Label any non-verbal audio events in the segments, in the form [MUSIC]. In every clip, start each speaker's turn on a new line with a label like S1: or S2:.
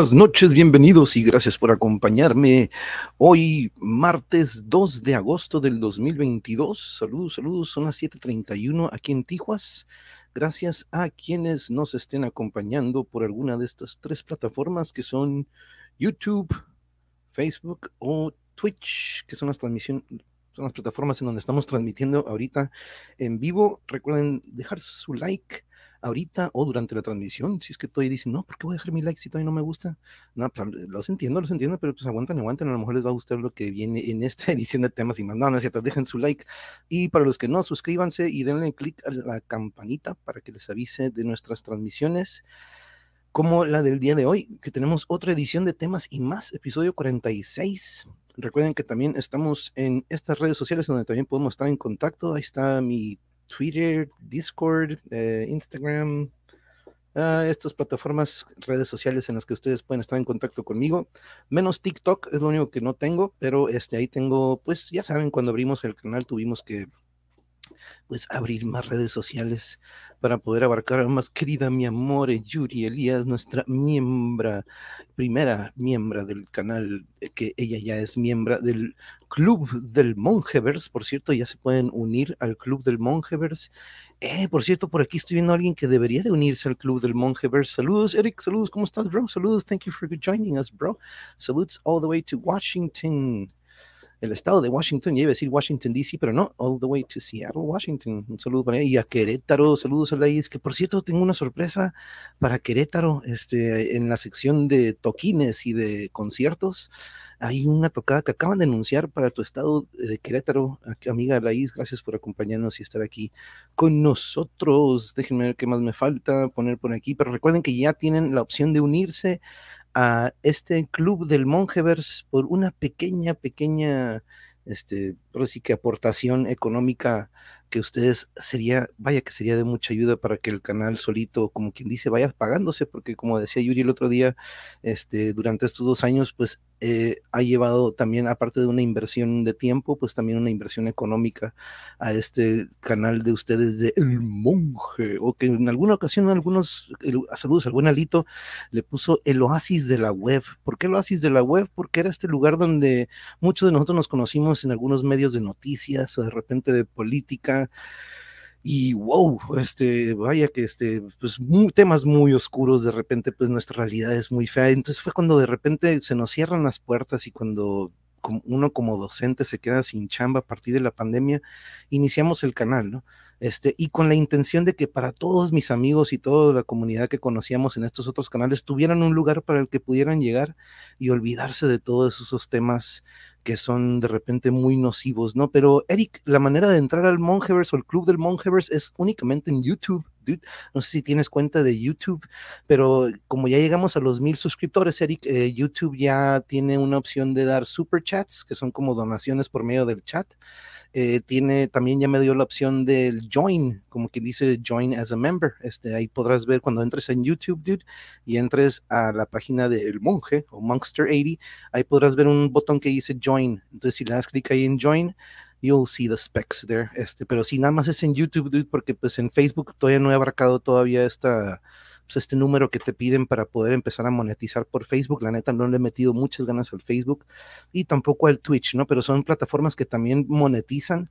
S1: Buenas noches, bienvenidos y gracias por acompañarme hoy, martes 2 de agosto del 2022. Saludos, saludos, son las 7:31 aquí en Tijuas. Gracias a quienes nos estén acompañando por alguna de estas tres plataformas que son YouTube, Facebook o Twitch, que son las transmisiones, son las plataformas en donde estamos transmitiendo ahorita en vivo. Recuerden dejar su like ahorita o durante la transmisión, si es que todavía dicen, no, ¿por qué voy a dejar mi like si todavía no me gusta? No, pues, los entiendo, los entiendo, pero pues aguanten, aguanten, a lo mejor les va a gustar lo que viene en esta [LAUGHS] edición de temas y más. No, no es cierto, dejen su like. Y para los que no, suscríbanse y denle clic a la campanita para que les avise de nuestras transmisiones como la del día de hoy, que tenemos otra edición de temas y más, episodio 46. Recuerden que también estamos en estas redes sociales donde también podemos estar en contacto. Ahí está mi Twitter, Discord, eh, Instagram, uh, estas plataformas, redes sociales en las que ustedes pueden estar en contacto conmigo. Menos TikTok es lo único que no tengo, pero este, ahí tengo, pues ya saben, cuando abrimos el canal tuvimos que pues abrir más redes sociales para poder abarcar a más querida mi amor Yuri Elías, nuestra miembra, primera miembro del canal, eh, que ella ya es miembro del Club del Monjevers, por cierto, ya se pueden unir al Club del Monjevers. Eh, por cierto, por aquí estoy viendo a alguien que debería de unirse al Club del Monjevers. Saludos, Eric, saludos, ¿cómo estás, bro? Saludos, thank you for joining us, bro. Salutes all the way to Washington el estado de Washington, ya iba a decir Washington DC, pero no, all the way to Seattle, Washington. Un saludo para ella y a Querétaro, saludos a la que por cierto tengo una sorpresa para Querétaro, este, en la sección de toquines y de conciertos. Hay una tocada que acaban de anunciar para tu estado de Querétaro. Amiga Laís, gracias por acompañarnos y estar aquí con nosotros. Déjenme ver qué más me falta poner por aquí, pero recuerden que ya tienen la opción de unirse a este club del Monjevers por una pequeña, pequeña, este, pero sí que aportación económica que ustedes sería, vaya que sería de mucha ayuda para que el canal solito, como quien dice, vaya pagándose, porque como decía Yuri el otro día, este, durante estos dos años, pues eh, ha llevado también, aparte de una inversión de tiempo, pues también una inversión económica a este canal de ustedes de El Monje, o que en alguna ocasión, algunos, saludos al buen Alito, le puso el oasis de la web. ¿Por qué el oasis de la web? Porque era este lugar donde muchos de nosotros nos conocimos en algunos medios de noticias o de repente de política y wow, este, vaya que este, pues temas muy oscuros, de repente pues nuestra realidad es muy fea, entonces fue cuando de repente se nos cierran las puertas y cuando uno como docente se queda sin chamba a partir de la pandemia, iniciamos el canal, ¿no? Este, y con la intención de que para todos mis amigos y toda la comunidad que conocíamos en estos otros canales tuvieran un lugar para el que pudieran llegar y olvidarse de todos esos temas que son de repente muy nocivos, ¿no? Pero Eric, la manera de entrar al Monjevers o el club del Monjevers es únicamente en YouTube. No sé si tienes cuenta de YouTube, pero como ya llegamos a los mil suscriptores, Eric, eh, YouTube ya tiene una opción de dar super chats, que son como donaciones por medio del chat. Eh, tiene también ya me dio la opción del join, como quien dice join as a member. Este, ahí podrás ver cuando entres en YouTube, dude, y entres a la página del monje o Monster80, ahí podrás ver un botón que dice join. Entonces, si le das clic ahí en join, you'll see the specs there. Este, pero si nada más es en YouTube, dude, porque pues en Facebook todavía no he abarcado todavía esta pues, este número que te piden para poder empezar a monetizar por Facebook. La neta no le he metido muchas ganas al Facebook y tampoco al Twitch, ¿no? Pero son plataformas que también monetizan,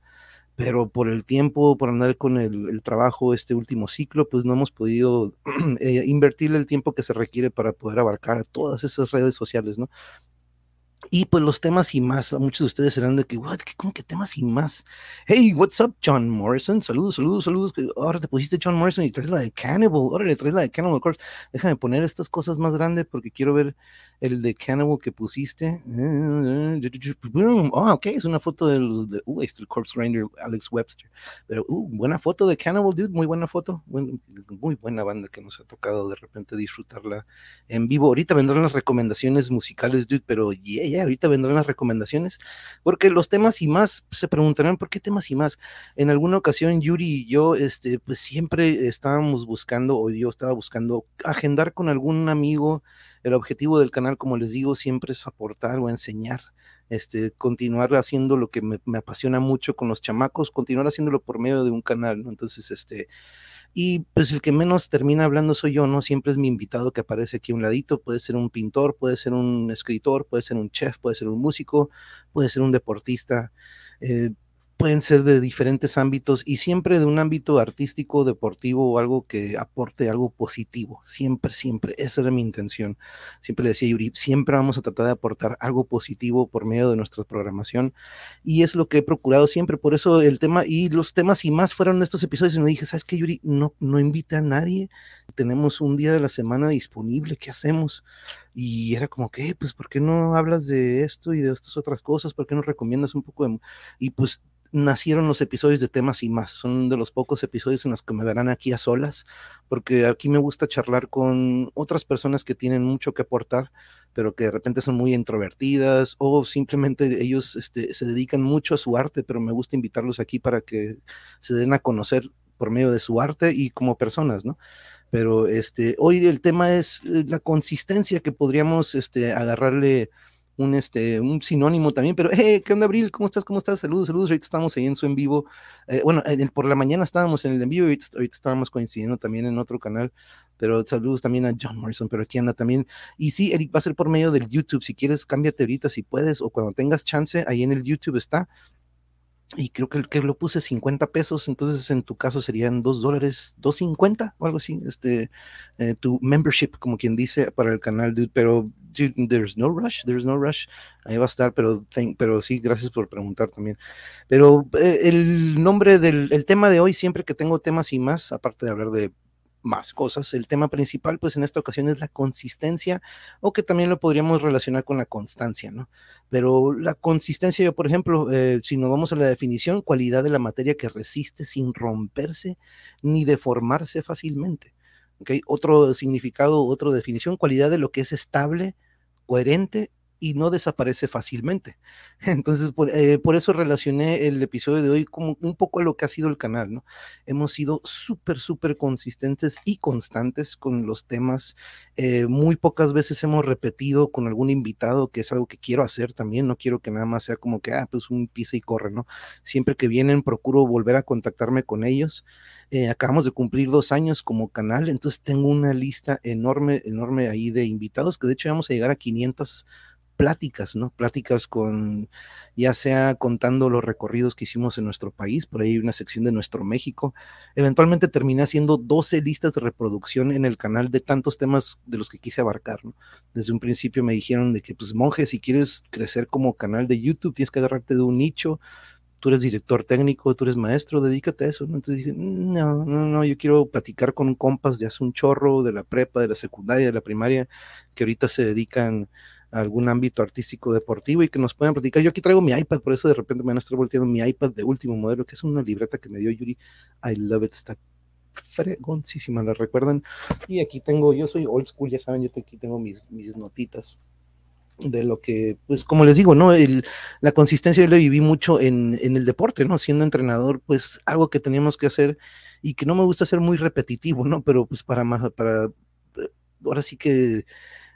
S1: pero por el tiempo, por andar con el, trabajo este último ciclo, pues no hemos podido [CLEARS THROAT] eh, invertir el tiempo que se requiere para poder abarcar todas esas redes sociales, ¿no? Y pues los temas y más, muchos de ustedes serán de que, what, ¿cómo que temas y más? Hey, what's up, John Morrison? Saludos, saludos, saludos. Ahora te pusiste John Morrison y traes la de Cannibal. Ahora le traes la de Cannibal Corpse. Déjame poner estas cosas más grandes porque quiero ver el de Cannibal que pusiste. Ah, ok, es una foto de los de, uh, el Corpse Grinder, Alex Webster. Pero, uh, buena foto de Cannibal, dude, muy buena foto. muy buena banda que nos ha tocado de repente disfrutarla en vivo. Ahorita vendrán las recomendaciones musicales, dude, pero yeah, yeah ahorita vendrán las recomendaciones, porque los temas y más, se preguntarán, ¿por qué temas y más? En alguna ocasión Yuri y yo, este, pues siempre estábamos buscando, o yo estaba buscando, agendar con algún amigo. El objetivo del canal, como les digo, siempre es aportar o enseñar. Este, continuar haciendo lo que me, apasiona mucho con los chamacos, continuar haciéndolo por medio de un canal. Entonces, este, Y pues el que menos termina hablando soy yo, ¿no? Siempre es mi invitado que aparece aquí a un ladito, puede ser un pintor, puede ser un escritor, puede ser un chef, puede ser un músico, puede ser un deportista. Eh, pueden ser de diferentes ámbitos y siempre de un ámbito artístico, deportivo o algo que aporte algo positivo. Siempre, siempre. Esa era mi intención. Siempre le decía Yuri, siempre vamos a tratar de aportar algo positivo por medio de nuestra programación y es lo que he procurado siempre. Por eso el tema y los temas y más fueron estos episodios y me dije, ¿sabes qué, Yuri? No, no invite a nadie. Tenemos un día de la semana disponible. ¿Qué hacemos? Y era como que, pues, ¿por qué no hablas de esto y de estas otras cosas? ¿Por qué no recomiendas un poco de... Y pues nacieron los episodios de temas y más. Son de los pocos episodios en los que me verán aquí a solas, porque aquí me gusta charlar con otras personas que tienen mucho que aportar, pero que de repente son muy introvertidas o simplemente ellos este, se dedican mucho a su arte, pero me gusta invitarlos aquí para que se den a conocer por medio de su arte y como personas, ¿no? Pero este, hoy el tema es eh, la consistencia que podríamos este, agarrarle un, este, un sinónimo también, pero, hey, ¿qué onda, Abril? ¿Cómo estás? ¿Cómo estás? Saludos, saludos. Ahorita estamos ahí en su en vivo. Eh, bueno, por la mañana estábamos en el en vivo y ahorita, estábamos coincidiendo también en otro canal, pero saludos también a John Morrison, pero aquí anda también. Y sí, Eric, va a ser por medio del YouTube. Si quieres, cámbiate ahorita si puedes, o cuando tengas chance, ahí en el YouTube está y creo que, que lo puse 50 pesos, entonces en tu caso serían 2 dólares, 2.50 o algo así, este, eh, tu membership, como quien dice, para el canal, dude, pero there's no rush, there's no rush, ahí va a estar, pero, pero sí, gracias por preguntar también. Pero eh, el nombre del el tema de hoy, siempre que tengo temas y más, aparte de hablar de más cosas. El tema principal, pues en esta ocasión es la consistencia, o que también lo podríamos relacionar con la constancia, ¿no? Pero la consistencia, yo, por ejemplo, eh, si nos vamos a la definición, cualidad de la materia que resiste sin romperse ni deformarse fácilmente. ¿Okay? Otro significado, otra definición, cualidad de lo que es estable, coherente y no desaparece fácilmente. [LAUGHS] Entonces, eh, por, eso relacioné el episodio de hoy como un poco a lo que ha sido el canal, ¿no? Hemos sido súper, súper consistentes y constantes con los temas. Eh, muy pocas veces hemos repetido con algún invitado, que es algo que quiero hacer también. No quiero que nada más sea como que, ah, pues un pisa y corre, ¿no? Siempre que vienen, procuro volver a contactarme con ellos. Eh, acabamos de cumplir dos años como canal, entonces tengo una lista enorme, enorme ahí de invitados, que de hecho vamos a llegar a 500 pláticas, ¿no? Pláticas con, ya sea contando los recorridos que hicimos en nuestro país, por ahí una sección de nuestro México. Eventualmente terminé haciendo 12 listas de reproducción en el canal de tantos temas de los que quise abarcar, ¿no? Desde un principio me dijeron de que, pues, monje, si quieres crecer como canal de YouTube, tienes que agarrarte de un nicho, tú eres director técnico, tú eres maestro, dedícate a eso. Entonces dije, no, no, no, yo quiero platicar con compas de hace un chorro, de la prepa, de la secundaria, de la primaria, que ahorita se dedican algún ámbito artístico deportivo y que nos puedan platicar. Yo aquí traigo mi iPad, por eso de repente me van a estar volteando mi iPad de último modelo, que es una libreta que me dio Yuri. I love it, está fregoncísima, ¿la recuerdan? Y aquí tengo, yo soy old school, ya saben, yo aquí tengo mis, mis notitas de lo que, pues como les digo, ¿no? El, la consistencia yo la viví mucho en, en, el deporte, ¿no? Siendo entrenador, pues algo que teníamos que hacer y que no me gusta ser muy repetitivo, ¿no? Pero pues para, para, eh, ahora sí que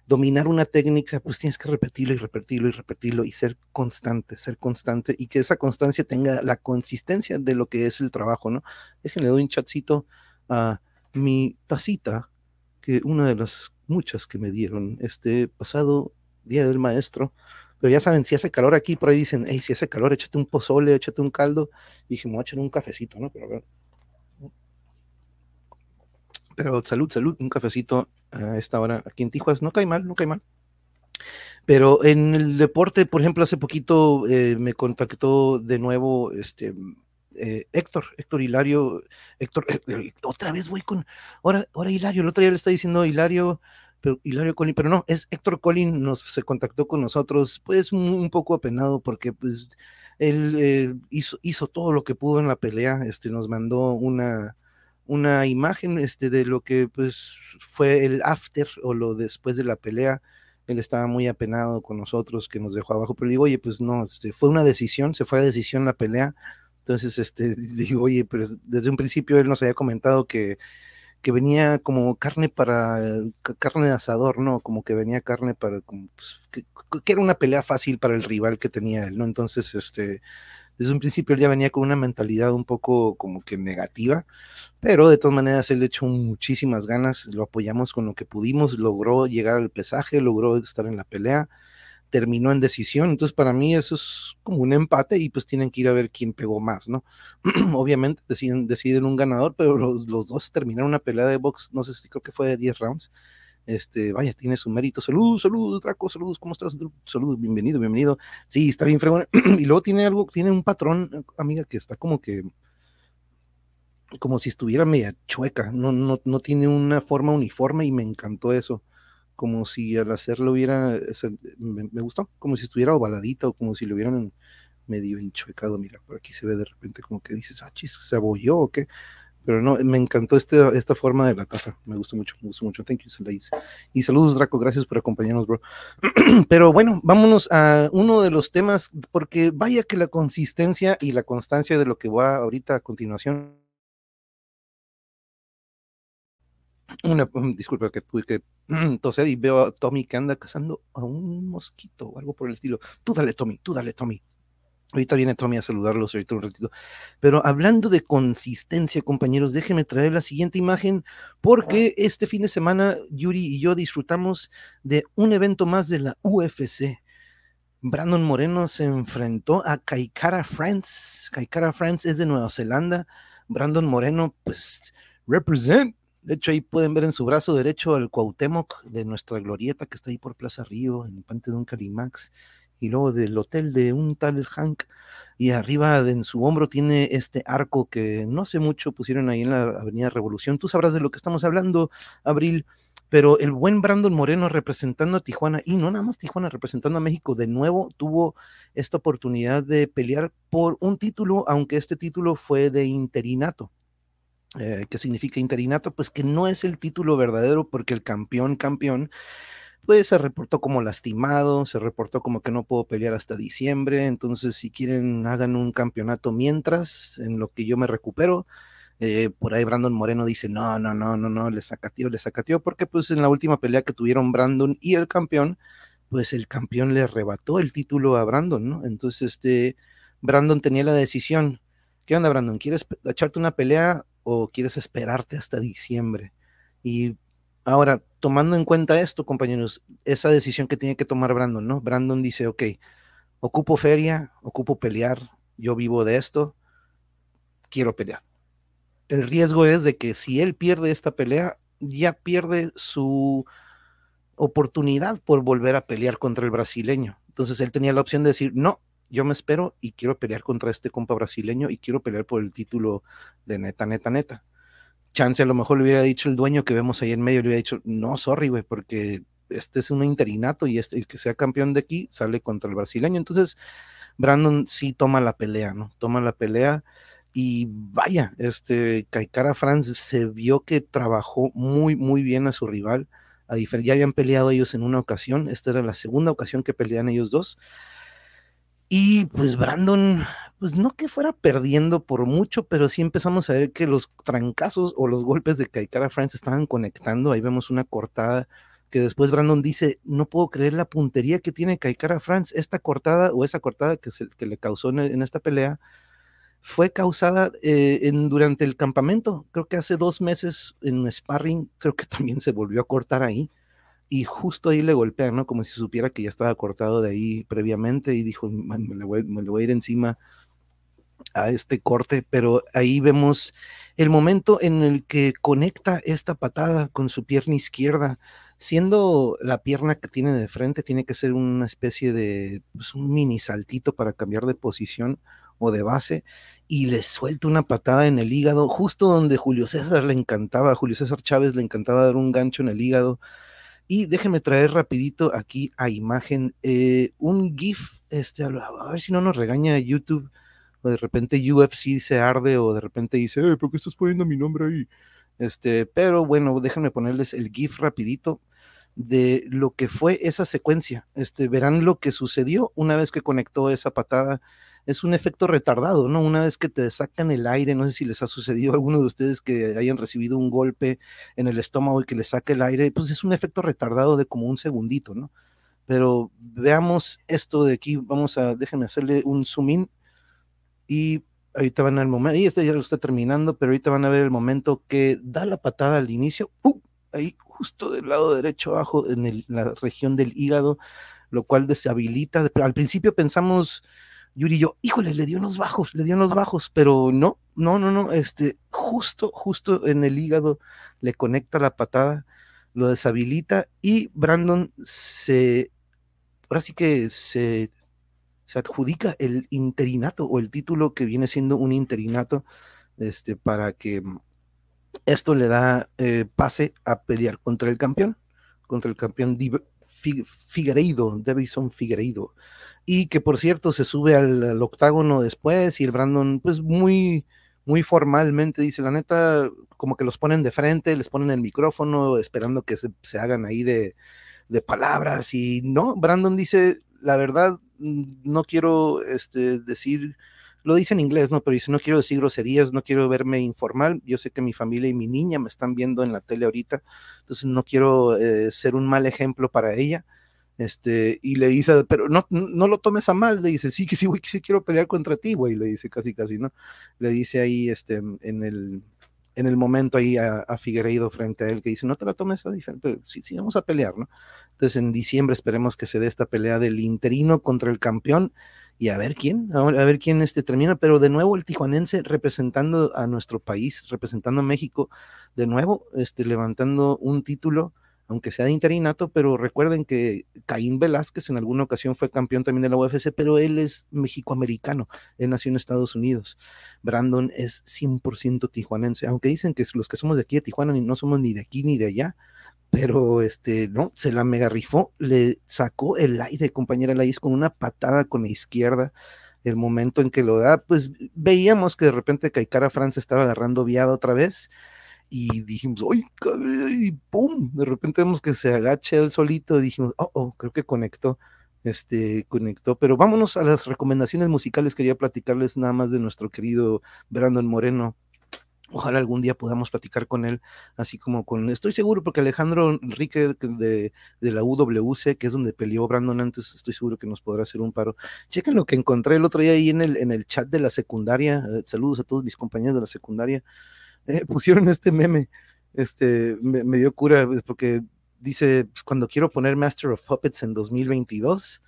S1: dominar una técnica, pues tienes que repetirlo y repetirlo y repetirlo y ser constante, ser constante y que esa constancia tenga la consistencia de lo que es el trabajo, ¿no? Déjenle doy un chatcito a mi tacita, que una de las muchas que me dieron este pasado día del maestro. Pero ya saben, si hace calor aquí, por ahí dicen, hey, si hace calor, échate un pozole, échate un caldo. Y dije, me un cafecito, ¿no? Pero a ver. Pero salud, salud, un cafecito a esta hora aquí en Tijuas. No cae mal, no cae mal. Pero en el deporte, por ejemplo, hace poquito eh, me contactó de nuevo este eh, Héctor, Héctor Hilario, Héctor, eh, otra vez voy con, ahora, ahora Hilario, el otro día le está diciendo Hilario, pero Hilario Colin, pero no, es Héctor Colin, nos se contactó con nosotros, pues un, poco apenado porque pues él hizo, hizo todo lo que pudo en la pelea, este, nos mandó una, una imagen este, de lo que pues fue el after o lo después de la pelea. Él estaba muy apenado con nosotros, que nos dejó abajo, pero digo, oye, pues no, este, fue una decisión, se fue a decisión la pelea. Entonces, este, [LAUGHS] digo, oye, pero desde un principio él nos había comentado que, que venía como carne para, carne de asador, ¿no? Como que venía carne para, pues, que, que, era una pelea fácil para el rival que tenía él, ¿no? Entonces, este, desde un principio él ya venía con una mentalidad un poco como que negativa, pero de todas maneras él echó muchísimas ganas, lo apoyamos con lo que pudimos, logró llegar al pesaje, logró estar en la pelea, terminó en decisión, entonces para mí eso es como un empate y pues tienen que ir a ver quién pegó más, ¿no? [CLEARS THROAT] Obviamente deciden, deciden un ganador, pero los, los, dos terminaron una pelea de box, no sé si creo que fue de 10 rounds, este, vaya, tiene su mérito. Salud, salud, Draco, saludos, ¿cómo estás? Salud, bienvenido, bienvenido. Sí, está bien fregón. [CLEARS THROAT] y luego tiene algo, tiene un patrón, amiga, que está como que, como si estuviera media chueca, no, no, no tiene una forma uniforme y me encantó eso. Como si al hacerlo hubiera, me, me gustó, como si estuviera ovaladita o como si lo hubieran medio enchuecado. Mira, por aquí se ve de repente como que dices, ah, chis, se abolló o qué pero no, me encantó este, esta forma de la taza, me gustó mucho, me gustó mucho, thank you, Y saludos, Draco, gracias por acompañarnos, bro. [CLEARS THROAT] Pero bueno, vámonos a uno de los temas, porque vaya que la consistencia y la constancia de lo que va ahorita a continuación. Una, um, disculpa que tuve que [CLEARS THROAT] toser y veo a Tommy que anda cazando a un mosquito o algo por el estilo. Tú dale, Tommy, tú dale, Tommy. Ahorita viene Tommy a saludarlos ahorita un ratito. Pero hablando de consistencia, compañeros, déjenme traer la siguiente imagen, porque este fin de semana Yuri y yo disfrutamos de un evento más de la UFC. Brandon Moreno se enfrentó a Kaikara France. Kaikara France es de Nueva Zelanda. Brandon Moreno, pues, represent. De hecho, ahí pueden ver en su brazo derecho al Cuauhtémoc de nuestra glorieta que está ahí por Plaza Río, en Pante de un Calimax y luego del hotel de un tal Hank, y arriba en su hombro tiene este arco que no hace mucho pusieron ahí en la Avenida Revolución. Tú sabrás de lo que estamos hablando, Abril, pero el buen Brandon Moreno representando a Tijuana, y no nada más Tijuana, representando a México, de nuevo tuvo esta oportunidad de pelear por un título, aunque este título fue de interinato. Eh, ¿Qué significa interinato? Pues que no es el título verdadero porque el campeón, campeón, pues se reportó como lastimado, se reportó como que no puedo pelear hasta diciembre, entonces si quieren hagan un campeonato mientras, en lo que yo me recupero. Eh, por ahí Brandon Moreno dice, no, no, no, no, no, le sacateó, le sacateó, porque pues en la última pelea que tuvieron Brandon y el campeón, pues el campeón le arrebató el título a Brandon, ¿no? Entonces, este, Brandon tenía la decisión, ¿qué onda, Brandon? ¿Quieres echarte una pelea o quieres esperarte hasta diciembre? Y Ahora, tomando en cuenta esto, compañeros, esa decisión que tiene que tomar Brandon, ¿no? Brandon dice, ok, ocupo feria, ocupo pelear, yo vivo de esto, quiero pelear. El riesgo es de que si él pierde esta pelea, ya pierde su oportunidad por volver a pelear contra el brasileño. Entonces él tenía la opción de decir, no, yo me espero y quiero pelear contra este compa brasileño y quiero pelear por el título de neta, neta, neta chance a lo mejor le hubiera dicho el dueño que vemos ahí en medio, le hubiera dicho, no, sorry, güey, porque este es un interinato y este, el que sea campeón de aquí sale contra el brasileño. Entonces, Brandon sí toma la pelea, ¿no? Toma la pelea y vaya, este Kaikara Franz se vio que trabajó muy, muy bien a su rival. A ya habían peleado ellos en una ocasión, esta era la segunda ocasión que pelean ellos dos. Y pues Brandon, pues no que fuera perdiendo por mucho, pero sí empezamos a ver que los trancazos o los golpes de Kaikara France estaban conectando. Ahí vemos una cortada que después Brandon dice, no puedo creer la puntería que tiene Kaikara France. Esta cortada o esa cortada que, se, que le causó en, esta pelea fue causada eh, en, durante el campamento. Creo que hace dos meses en sparring, creo que también se volvió a cortar ahí y justo ahí le golpean, ¿no? Como si supiera que ya estaba cortado de ahí previamente y dijo, me le, voy, me voy a ir encima a este corte, pero ahí vemos el momento en el que conecta esta patada con su pierna izquierda, siendo la pierna que tiene de frente, tiene que ser una especie de pues, un mini saltito para cambiar de posición o de base, y le suelta una patada en el hígado, justo donde Julio César le encantaba, Julio César Chávez le encantaba dar un gancho en el hígado, y déjenme traer rapidito aquí a imagen eh, un GIF, este, a ver si no nos regaña YouTube, o de repente UFC se arde, o de repente dice, eh, ¿por qué estás poniendo mi nombre ahí? Este, pero bueno, déjenme ponerles el GIF rapidito de lo que fue esa secuencia. Este, verán lo que sucedió una vez que conectó esa patada es un efecto retardado, ¿no? Una vez que te sacan el aire, no sé si les ha sucedido a alguno de ustedes que hayan recibido un golpe en el estómago y que les saque el aire, pues es un efecto retardado de como un segundito, ¿no? Pero veamos esto de aquí, vamos a, déjenme hacerle un zoom in y ahorita van al momento, y este ya lo está terminando, pero ahorita van a ver el momento que da la patada al inicio, ahí justo del lado derecho abajo, en la región del hígado, lo cual deshabilita. Al principio pensamos, Yuri yo, híjole, le dio unos bajos, le dio unos bajos, pero no, no, no, no, este, justo, justo en el hígado le conecta la patada, lo deshabilita y Brandon se, ahora sí que se se adjudica el interinato o el título que viene siendo un interinato este, para que esto le da eh, pase a pelear contra el campeón, contra el campeón Figueiredo, Davison Figueiredo, y que por cierto se sube al, octágono después y el Brandon pues muy, muy formalmente dice, la neta, como que los ponen de frente, les ponen el micrófono esperando que se, se hagan ahí de, de palabras y no, Brandon dice, la verdad, no quiero este, decir, lo dice en inglés, ¿no? Pero dice, no quiero decir groserías, no quiero verme informal. Yo sé que mi familia y mi niña me están viendo en la tele ahorita, entonces no quiero eh, ser un mal ejemplo para ella. Este, y le dice, pero no, no lo tomes a mal, le dice, sí, que sí, güey, que sí quiero pelear contra ti, güey, le dice casi, casi, ¿no? Le dice ahí, este, en el, en el momento ahí a, a, frente a él, que dice, no te la tomes a diferente, pero sí, sí, vamos a pelear, ¿no? Entonces en diciembre esperemos que se dé esta pelea del interino contra el campeón y a ver quién, a ver quién este termina, pero de nuevo el tijuanense representando a nuestro país, representando a México, de nuevo este, levantando un título aunque sea de interinato, pero recuerden que Caín Velázquez en alguna ocasión fue campeón también de la UFC, pero él es mexicoamericano, él nació en Estados Unidos. Brandon es 100% tijuanense, aunque dicen que los que somos de aquí de Tijuana no somos ni de aquí ni de allá, pero este, no, se la mega rifó, le sacó el aire, compañera Laís, con una patada con la izquierda. El momento en que lo da, pues veíamos que de repente Caicara France estaba agarrando viada otra vez y dijimos, ¡ay, y pum! De repente vemos que se agacha él solito, y dijimos, oh, oh, creo que conectó, este, conectó, pero vámonos a las recomendaciones musicales, quería platicarles nada más de nuestro querido Brandon Moreno. Ojalá algún día podamos platicar con él, así como con, estoy seguro, porque Alejandro Enrique de, de la UWC, que es donde peleó Brandon antes, estoy seguro que nos podrá hacer un paro. Chequen lo que encontré el otro día ahí en el, en el chat de la secundaria. Eh, saludos a todos mis compañeros de la secundaria. Eh, [LAUGHS] pusieron este meme, este, me, dio cura, pues, porque dice, pues, cuando quiero poner Master of Puppets en 2022,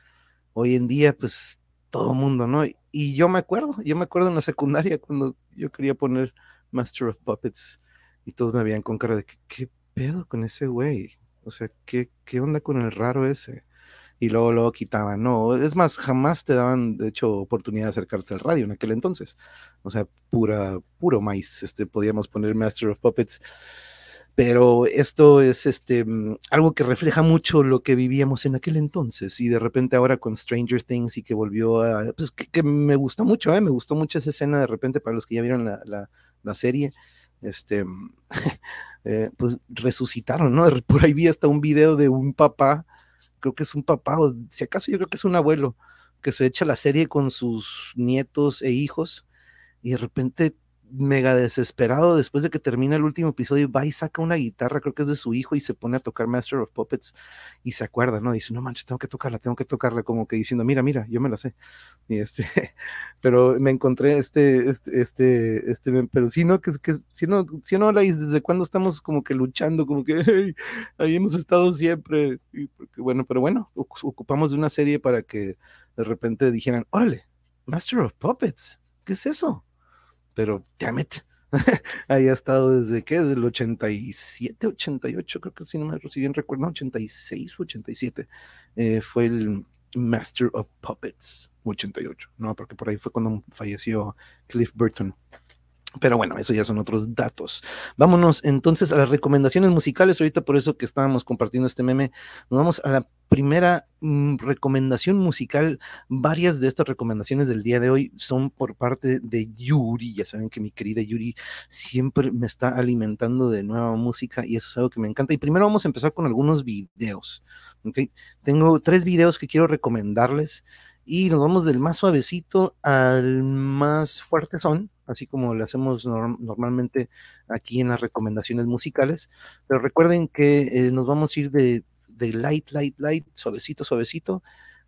S1: hoy en día, pues todo mundo, ¿no? Y yo me acuerdo, yo me acuerdo en la secundaria cuando yo quería poner Master of Puppets y todos me veían con cara de, ¿qué, qué pedo con ese güey? O sea, ¿qué, ¿qué onda con el raro ese? y luego lo quitaban. No, es más, jamás te daban, de hecho, oportunidad de acercarte al radio en aquel entonces. O sea, pura, puro maíz. Este, podíamos poner Master of Puppets. Pero esto es este, mm, algo que refleja mucho lo que vivíamos en aquel entonces. Y de repente ahora con Stranger Things y que volvió a... Pues que, me gustó mucho, ¿eh? Me gustó mucho esa escena de repente para los que ya vieron la, la, la serie. Este, [LAUGHS] eh, pues resucitaron, ¿no? [LAUGHS] Por ahí vi hasta un video de un papá creo que es un papá, o si acaso yo creo que es un abuelo, que se echa la serie con sus nietos e hijos y de repente mega desesperado después de que termina el último episodio, va y saca una guitarra, creo que es de su hijo, y se pone a tocar Master of Puppets y se acuerda, ¿no? Dice, no manches, tengo que tocarla, tengo que tocarla, como que diciendo, mira, mira, yo me la sé. Y este, [LAUGHS] pero me encontré este, este, este, este, pero si no, que, que si no, si no, desde cuándo estamos como que luchando, como que [LAUGHS] ahí hemos estado siempre, y bueno, pero bueno, ocupamos de una serie para que de repente dijeran, órale, Master of Puppets, ¿qué es eso? Pero damn it, [LAUGHS] ahí ha estado desde que, desde el 87, 88, creo que si no me si bien recuerdo, 86 87, eh, fue el Master of Puppets, 88, no, porque por ahí fue cuando falleció Cliff Burton. Pero bueno, eso ya son otros datos. Vámonos entonces a las recomendaciones musicales. Ahorita por eso que estábamos compartiendo este meme, nos vamos a la primera mm, recomendación musical. Varias de estas recomendaciones del día de hoy son por parte de Yuri. Ya saben que mi querida Yuri siempre me está alimentando de nueva música y eso es algo que me encanta. Y primero vamos a empezar con algunos videos. ¿okay? Tengo tres videos que quiero recomendarles y nos vamos del más suavecito al más fuerte son, así como lo hacemos normalmente aquí en las recomendaciones musicales. Pero recuerden que eh, nos vamos a ir de, light, light, light, suavecito, suavecito,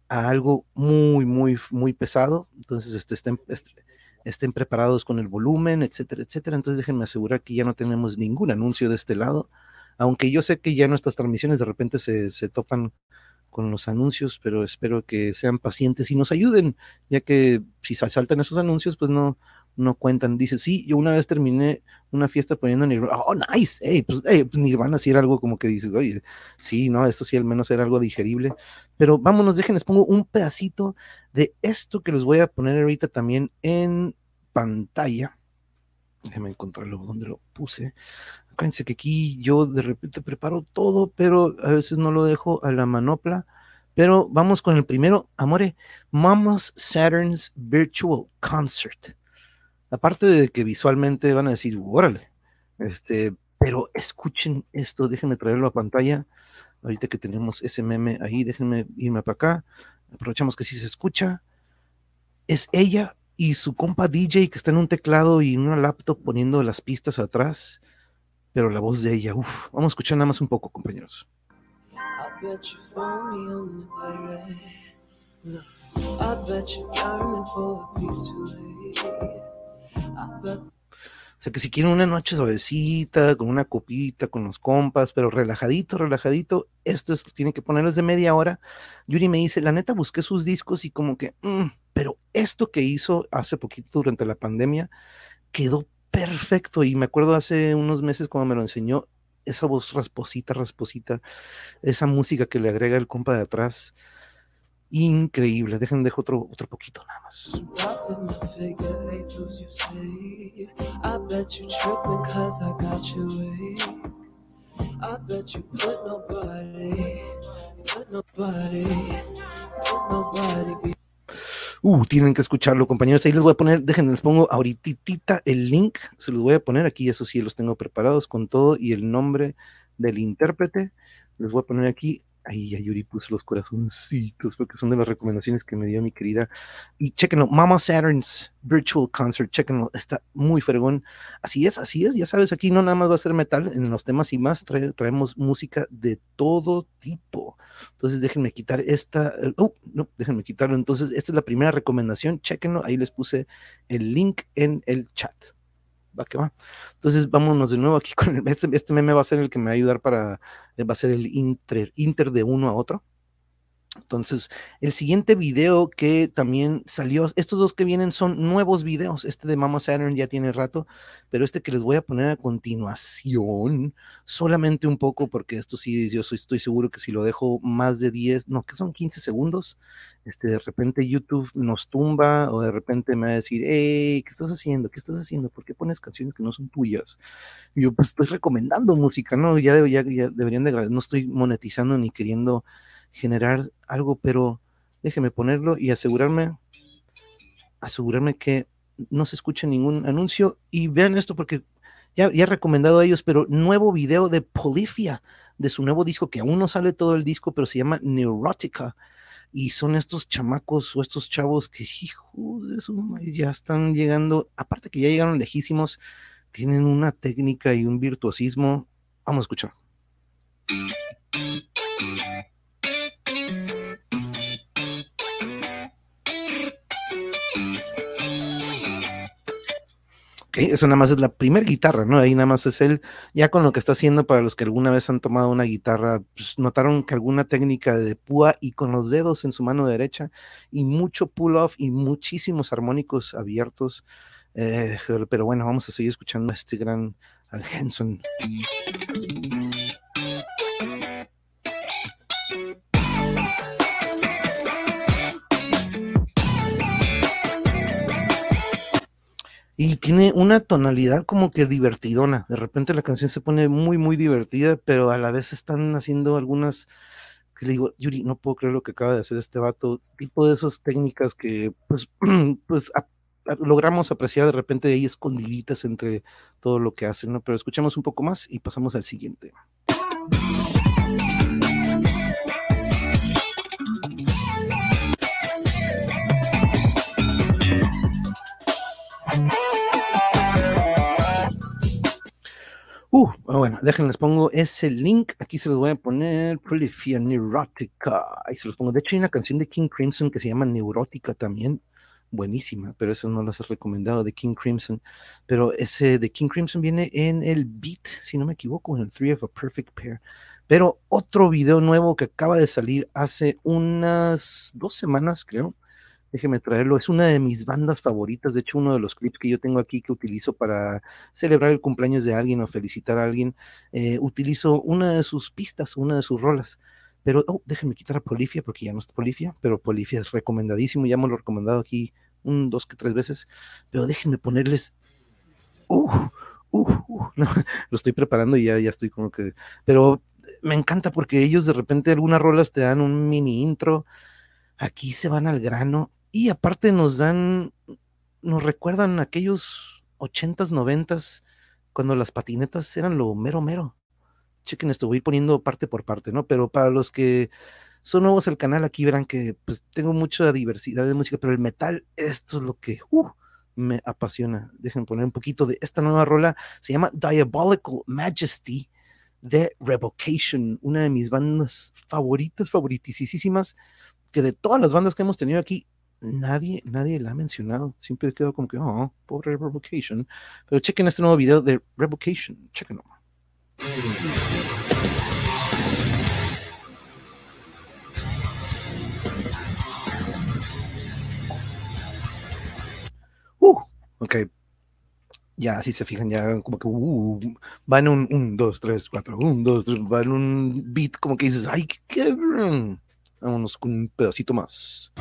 S1: a algo muy, muy, muy pesado. Entonces, este, este, este estén preparados con el volumen, etcétera, etcétera. Entonces déjenme asegurar que ya no tenemos ningún anuncio de este lado, aunque yo sé que ya nuestras transmisiones de repente se, se topan con los anuncios, pero espero que sean pacientes y nos ayuden, ya que si saltan esos anuncios, pues no, no cuentan. Dice, sí, yo una vez terminé una fiesta poniendo Nirvana. Oh, nice. Hey, pues, hey, pues Nirvana sí era algo como que dices, oye, sí, no, esto sí al menos era algo digerible. Pero vámonos, déjenles pongo un pedacito de esto que les voy a poner ahorita también en pantalla. Déjenme encontrarlo donde lo puse. Acuérdense que aquí yo de repente preparo todo, pero a veces no lo dejo a la manopla. Pero vamos con el primero, amore, Mama's Saturn's Virtual Concert aparte de que visualmente van a decir, órale, este, pero escuchen esto, déjenme traerlo a pantalla. Ahorita que tenemos ese meme ahí, déjenme irme para acá. Aprovechamos que sí se escucha. Es ella y su compa DJ que está en un teclado y en una laptop poniendo las pistas atrás, pero la voz de ella, uff, vamos a escuchar nada más un poco, compañeros. I bet you for a piece o sea que si quieren una noche suavecita, con una copita, con los compas, pero relajadito, relajadito, esto es, tienen que ponerles de media hora. Yuri me dice, la neta busqué sus discos y como que, mm, pero esto que hizo hace poquito durante la pandemia quedó perfecto. Y me acuerdo hace unos meses cuando me lo enseñó, esa voz rasposita, rasposita, esa música que le agrega el compa de atrás increíble. Dejen, dejo otro, otro poquito nada más. Uh, tienen que escucharlo, compañeros. Ahí les voy a poner, déjenme, les pongo ahorita el link, se los voy a poner aquí, eso sí, los tengo preparados con todo y el nombre del intérprete. Les voy a poner aquí Ahí ya Yuri puso los corazoncitos porque son de las recomendaciones que me dio mi querida. Y chequenlo, Mama Saturn's Virtual Concert, chequenlo, está muy fregón. Así es, así es, ya sabes, aquí no nada más va a ser metal, en los temas y más traemos música de todo tipo. Entonces déjenme quitar esta, oh, no, déjenme quitarlo. Entonces, esta es la primera recomendación, chequenlo, ahí les puse el link en el chat va que va. Entonces, vámonos de nuevo aquí [LAUGHS] con el, este, este meme va a ser el que me va a ayudar para, eh, va a ser el inter, inter de uno a otro. Entonces, el siguiente video que también salió, estos dos que vienen son nuevos videos. Este de Mama Saturn ya tiene rato, pero este que les voy a poner a continuación, solamente un poco, porque esto sí, yo soy, estoy seguro que si lo dejo más de 10, no, que son 15 segundos, este, de repente YouTube nos tumba o de repente me va a decir, hey, ¿qué estás haciendo? ¿Qué estás haciendo? ¿Por qué pones canciones que no son tuyas? Yo, pues estoy recomendando música, ¿no? Ya, ya, ya deberían de, no estoy monetizando ni queriendo generar algo, pero déjeme ponerlo y asegurarme, asegurarme que no se escuche ningún anuncio. Y vean esto porque ya, ya he recomendado a ellos, pero nuevo video de Polifia, de su nuevo disco, que aún no sale todo el disco, pero se llama Neurotica. Y son estos chamacos o estos chavos que, hijo de su, ya están llegando, aparte que ya llegaron lejísimos, tienen una técnica y un virtuosismo. Vamos a escuchar. Esa nada más es la primera guitarra, ¿no? Ahí nada más es él, ya con lo que está haciendo para los que alguna vez han tomado una guitarra, pues, notaron que alguna técnica de púa y con los dedos en su mano derecha y mucho pull-off y muchísimos armónicos abiertos. Eh, pero bueno, vamos a seguir escuchando a este gran Al Henson. Y tiene una tonalidad como que divertidona. De repente la canción se pone muy, muy divertida, pero a la vez están haciendo algunas que le digo, Yuri, no puedo creer lo que acaba de hacer este vato, tipo de esas técnicas que pues, [CLEARS THROAT] pues logramos apreciar de repente ahí escondiditas entre todo lo que hacen, ¿no? Pero escuchemos un poco más y pasamos al siguiente. Uh, bueno, déjenles pongo ese link. Aquí se los voy a poner. Prolifia Neurótica. Ahí se los pongo. De hecho, hay una canción de King Crimson que se llama Neurótica también. buenísima, pero eso no las has recomendado, de King Crimson. Pero ese de King Crimson viene en el Beat, si no me equivoco, en el Three of a Perfect Pair. Pero otro video nuevo que acaba de salir hace unas dos semanas, creo. Déjeme traerlo. Es una de mis bandas favoritas. De hecho, uno de los clips que yo tengo aquí que utilizo para celebrar el cumpleaños de alguien o felicitar a alguien, eh, utilizo una de sus pistas, una de sus rolas. Pero, oh, déjenme quitar a Polifia porque ya no está Polifia, pero Polifia es recomendadísimo, ya hemos lo recomendado aquí un, dos que tres veces, pero déjenme ponerles, uh, uh, uh [LAUGHS] lo estoy preparando y ya, ya estoy como que, pero me encanta porque ellos de repente algunas rolas te dan un mini intro, aquí se van al grano y aparte nos dan, nos recuerdan aquellos ochentas, noventas, cuando las patinetas eran lo mero mero chequen esto, voy poniendo parte por parte, ¿no? Pero para los que son nuevos al canal, aquí verán que pues tengo mucha diversidad de música, pero el metal, esto es lo que uh, me apasiona. Dejen poner un poquito de esta nueva rola, se llama Diabolical Majesty de Revocation, una de mis bandas favoritas, favoritísimas, que de todas las bandas que hemos tenido aquí, nadie, nadie la ha mencionado. Siempre quedo como que, oh, pobre Revocation. Pero chequen este nuevo video de Revocation, chequenlo. Uh, ok. Ya, si se fijan, ya como que uh, van un 1, 2, 3, 4, 1, 2, 3, van un beat como que dices, ay, qué Vámonos con un pedacito más.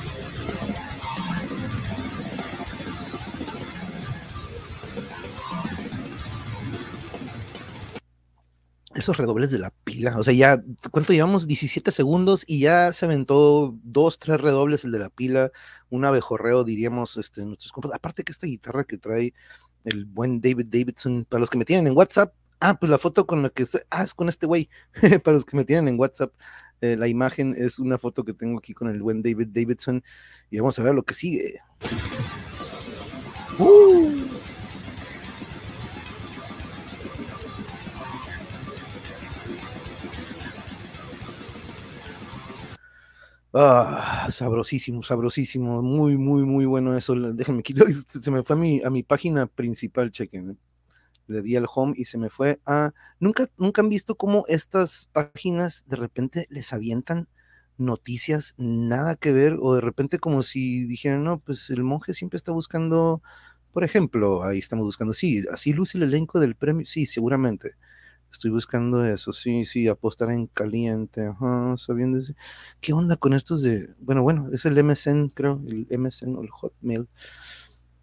S1: Esos redobles de la pila. O sea, ya, ¿cuánto llevamos? 17 segundos y ya se aventó dos, tres redobles el de la pila, un abejorreo, diríamos, este, nuestros compas. Aparte que esta guitarra que trae el buen David Davidson, para los que me tienen en WhatsApp, ah, pues la foto con la que, ah, es con este güey, [LAUGHS] para los que me tienen en WhatsApp, eh, la imagen es una foto que tengo aquí con el buen David Davidson y vamos a ver lo que sigue. ¡Uh! Ah, sabrosísimo, sabrosísimo, muy, muy, muy bueno eso. Déjenme quitar, [LAUGHS] se me fue a mi, a mi página principal, chequen. Le di al home y se me fue a. Nunca, nunca han visto cómo estas páginas de repente les avientan noticias nada que ver, o de repente como si dijeran, no, pues el monje siempre está buscando, por ejemplo, ahí estamos buscando, sí, así luce el elenco del premio, sí, seguramente Estoy buscando eso, sí, sí, apostar en caliente, ajá, sabiendo. ¿Qué onda con estos de.? Bueno, bueno, es el MSN, creo, el MSN o el Hotmail.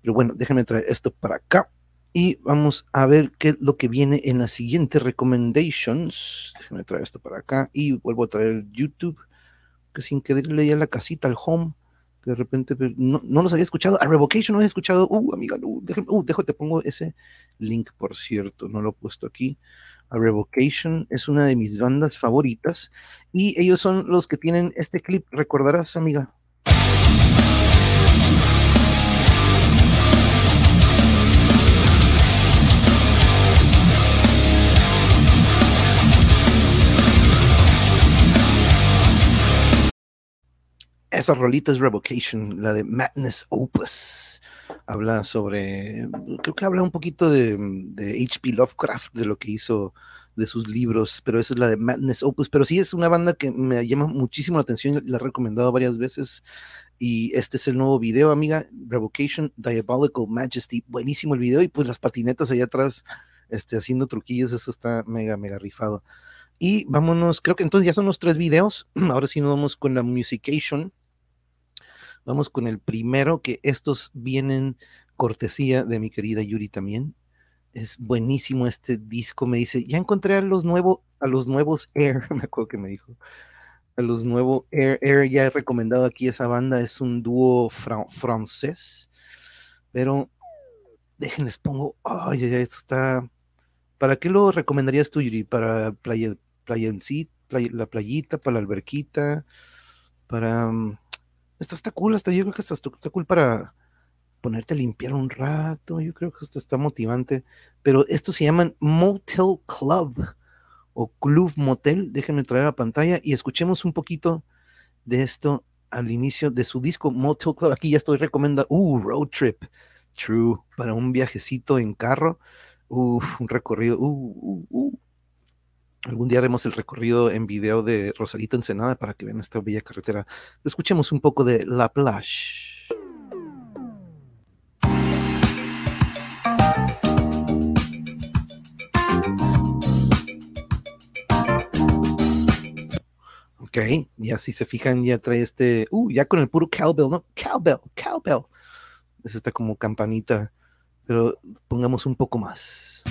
S1: Pero bueno, déjenme traer esto para acá y vamos a ver qué es lo que viene en las siguientes recommendations. Déjenme traer esto para acá y vuelvo a traer YouTube, que sin quererle ya la casita, al home, que de repente no, no los había escuchado. A Revocation no había escuchado. Uh, amiga, uh, déjame, uh, déjate, pongo ese link, por cierto, no lo he puesto aquí. Revocation es una de mis bandas favoritas y ellos son los que tienen este clip, recordarás amiga. Esa rolita es Revocation, la de Madness Opus. Habla sobre, creo que habla un poquito de, H.P. Lovecraft, de lo que hizo de sus libros, pero esa es la de Madness Opus. Pero sí es una banda que me llama muchísimo la atención, la he recomendado varias veces. Y este es el nuevo video, amiga, Revocation, Diabolical Majesty. Buenísimo el video y pues las patinetas allá atrás este, haciendo truquillos, eso está mega, mega rifado. Y vámonos, creo que entonces ya son los tres videos. [CLEARS THROAT] Ahora sí nos vamos con la Musication Vamos con el primero, que estos vienen cortesía de mi querida Yuri también. Es buenísimo este disco, me dice, ya encontré a los, nuevos a los nuevos Air, [LAUGHS] me acuerdo que me dijo. A los nuevos Air, Air ya he recomendado aquí esa banda, es un dúo francés, pero déjenles pongo, ay, ya, esto está, ¿para qué lo recomendarías tú, Yuri? ¿Para playa, playa la playita, para la alberquita, para mm, esto está cool, hasta yo creo que esto está cool para ponerte a limpiar un rato, yo creo que esto está motivante, pero estos se llaman Motel Club o Club Motel, déjenme traer a pantalla y escuchemos un poquito de esto al inicio de su disco Motel Club. Aquí ya estoy recomendando, uh, Road Trip, True, para un viajecito en carro, uh, un recorrido, uh, uh, uh. Algún día haremos el recorrido en video de Rosarito Ensenada para que vean esta bella carretera. escuchemos un poco de La Plage. Ok, y así se fijan, ya trae este, uh, ya con el puro cowbell, ¿no? Cowbell, cowbell. Es esta como campanita, pero pongamos un poco más.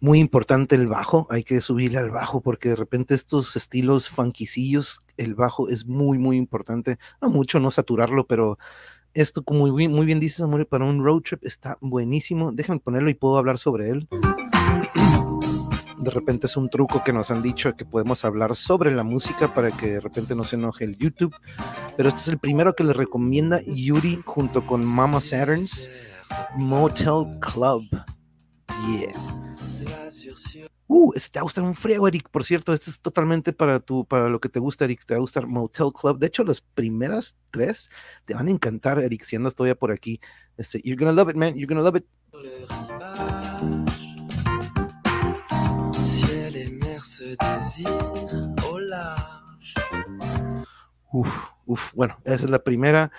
S1: Muy importante el bajo, hay que subirle al bajo porque de repente estos estilos funkycillos, el bajo es muy, muy importante. No mucho, no saturarlo, pero esto, como muy, muy bien dices, amor, para un road trip está buenísimo. Déjenme ponerlo y puedo hablar sobre él. De repente es un truco que nos han dicho que podemos hablar sobre la música para que de repente no se enoje el YouTube. Pero este es el primero que le recomienda Yuri junto con Mama Saturns, Motel Club. Yeah. Uh, este te va a gustar un friego, Eric. Por cierto, este es totalmente para tu, para lo que te gusta, Eric. Te va a gustar Motel Club. De hecho, las primeras tres te van a encantar, Eric, si andas todavía por aquí. Este, you're gonna love it, man. You're gonna love it. Uf, uf, bueno, esa es la primera.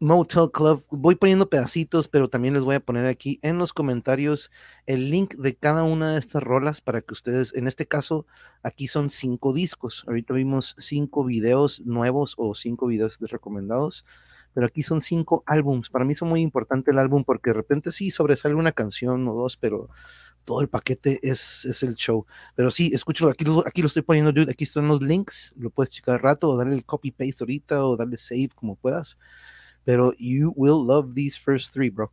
S1: Motel Club. Voy poniendo pedacitos, pero también les voy a poner aquí en los comentarios el link de cada una de estas rolas para que ustedes, en este caso, aquí son cinco discos. Ahorita vimos cinco videos nuevos o cinco videos recomendados, pero aquí son cinco álbums. Para mí es muy importante el álbum porque de repente sí sobresale una canción o dos, pero todo el paquete es, es el show. Pero sí, escúchalo, aquí lo, aquí lo estoy poniendo, dude. Aquí están los links, lo puedes checar al rato o darle el copy paste ahorita o darle save como puedas pero you will love these first three, bro.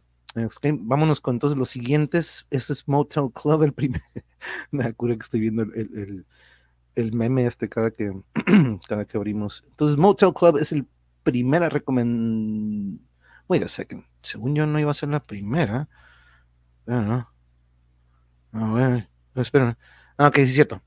S1: vámonos con entonces los siguientes. Ese es Motel Club, el primer. [LAUGHS] Me acuerdo que estoy viendo el, el, meme este cada que, [CLEARS THROAT] cada que abrimos. Entonces, Motel Club es el primera recomendación. Wait a second. Según yo no iba a ser la primera. Pero no. A ver, espera. Ah, ok, sí es cierto.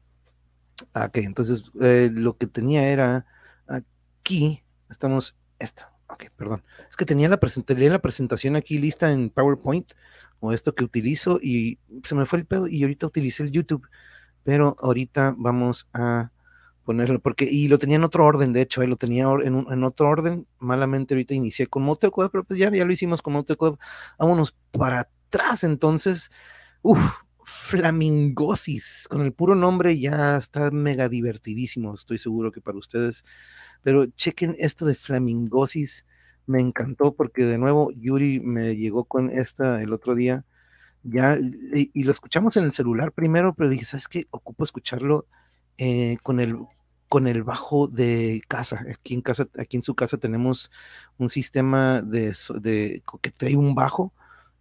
S1: Ah, ok, entonces eh, lo que tenía era aquí, estamos, esto, Ok, perdón. Es que tenía la, la presentación aquí lista en PowerPoint o esto que utilizo y se me fue el pedo y ahorita utilicé el YouTube. Pero ahorita vamos a ponerlo porque y lo tenía en otro orden, de hecho, ahí lo tenía en, en, otro orden. Malamente ahorita inicié con Motel Club, pero pues ya, ya lo hicimos con Motel Club. Vámonos para atrás entonces. Uf, Flamingosis, con el puro nombre ya está mega divertidísimo, estoy seguro que para ustedes. Pero chequen esto de Flamingosis, me encantó porque de nuevo Yuri me llegó con esta el otro día, ya, y, lo escuchamos en el celular primero, pero dije, ¿sabes qué? Ocupo escucharlo eh, con el con el bajo de casa. Aquí en casa, aquí en su casa tenemos un sistema de, de que trae un bajo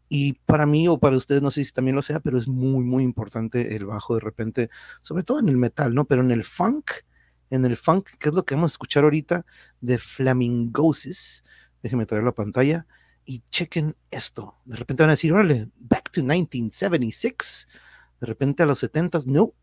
S1: y para mí o para ustedes, no sé si también lo sea, pero es muy, muy importante el bajo de repente, sobre todo en el metal, ¿no? Pero en el funk, en el funk, que es lo que vamos a escuchar ahorita de Flamingosis, déjenme traer la pantalla y chequen esto. De repente van a decir, órale, back to 1976. De repente a los 70s, no.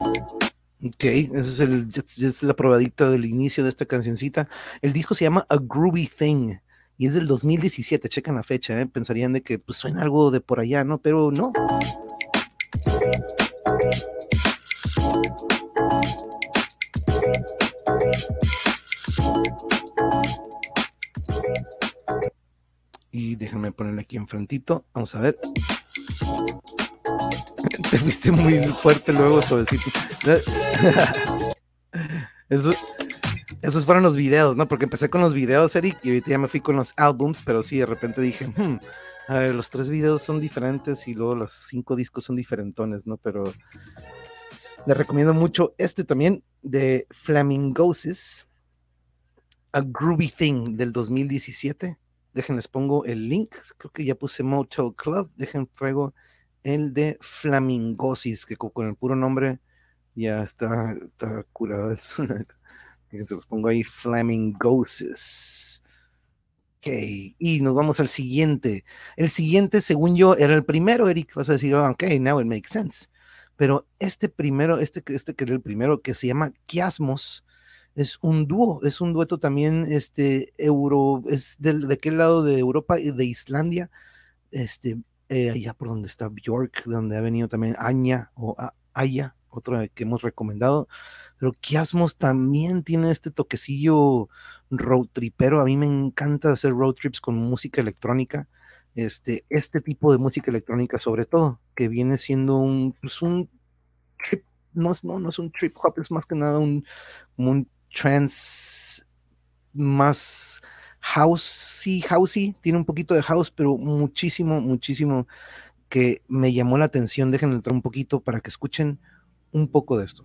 S1: Ok, esa es, la probadita del inicio de esta cancioncita. El disco se llama A Groovy Thing y es del 2017. Checan la fecha, ¿eh? pensarían de que pues, suena algo de por allá, ¿no? Pero no. Y déjenme ponerle aquí enfrentito. Vamos a ver. Te fuiste muy fuerte luego, suavecito. [LAUGHS] Eso, esos fueron los videos, ¿no? Porque empecé con los videos, Eric, y ahorita ya me fui con los álbums, pero sí, de repente dije, hmm, a ver, los tres videos son diferentes y luego los cinco discos son diferentones, ¿no? Pero les recomiendo mucho este también de Flamingosis, A Groovy Thing del 2017. Déjenles pongo el link, creo que ya puse Motel Club, dejen traigo el de Flamingosis, que con el puro nombre Ya está, curado. [LAUGHS] Se los pongo ahí, Flamingoses. Ok, y nos vamos al siguiente. El siguiente, según yo, era el primero, Eric. Vas a decir, oh, ok, now it makes sense. Pero este primero, este, este que era el primero, que se llama Kiasmos, es un dúo, es un dueto también, este, euro, es de aquel lado de Europa de Islandia, este, eh, allá por donde está Bjork, donde ha venido también Anya o Aya, otro que hemos recomendado, pero Kiasmos también tiene este toquecillo road tripero, a mí me encanta hacer road trips con música electrónica, este, este tipo de música electrónica sobre todo, que viene siendo un, pues un trip, no, no, no es un trip hop, es más que nada un, un trance más housey, housey, tiene un poquito de house, pero muchísimo, muchísimo que me llamó la atención. Déjenme entrar un poquito para que escuchen un poco de esto.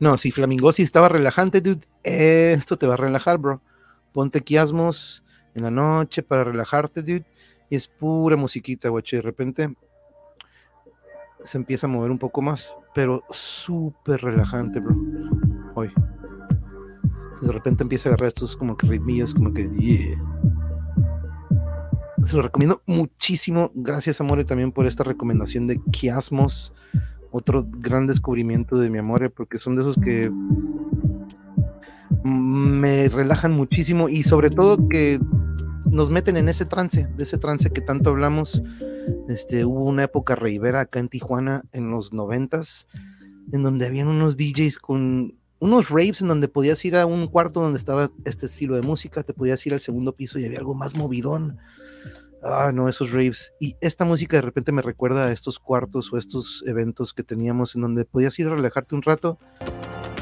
S1: No, si Flamingosi estaba relajante, dude, esto te va a relajar, bro. Ponte quiasmos en la noche para relajarte, dude. Y es pura musiquita, guache. De repente se empieza a mover un poco más, pero súper relajante, bro. Hoy. De repente empieza a agarrar estos como que ritmillos, como que, yeah. Se lo recomiendo muchísimo. Gracias, Amore, también por esta recomendación de Kiasmos. Otro gran descubrimiento de mi Amore, porque son de esos que me relajan muchísimo y sobre todo que nos meten en ese trance, de ese trance que tanto hablamos. Este, hubo una época reivera acá en Tijuana en los noventas, en donde habían unos DJs con unos raves en donde podías ir a un cuarto donde estaba este estilo de música, te podías ir al segundo piso y había algo más movidón. Ah, no, esos raves. Y esta música de repente me recuerda a estos cuartos o estos eventos que teníamos en donde podías ir a relajarte un rato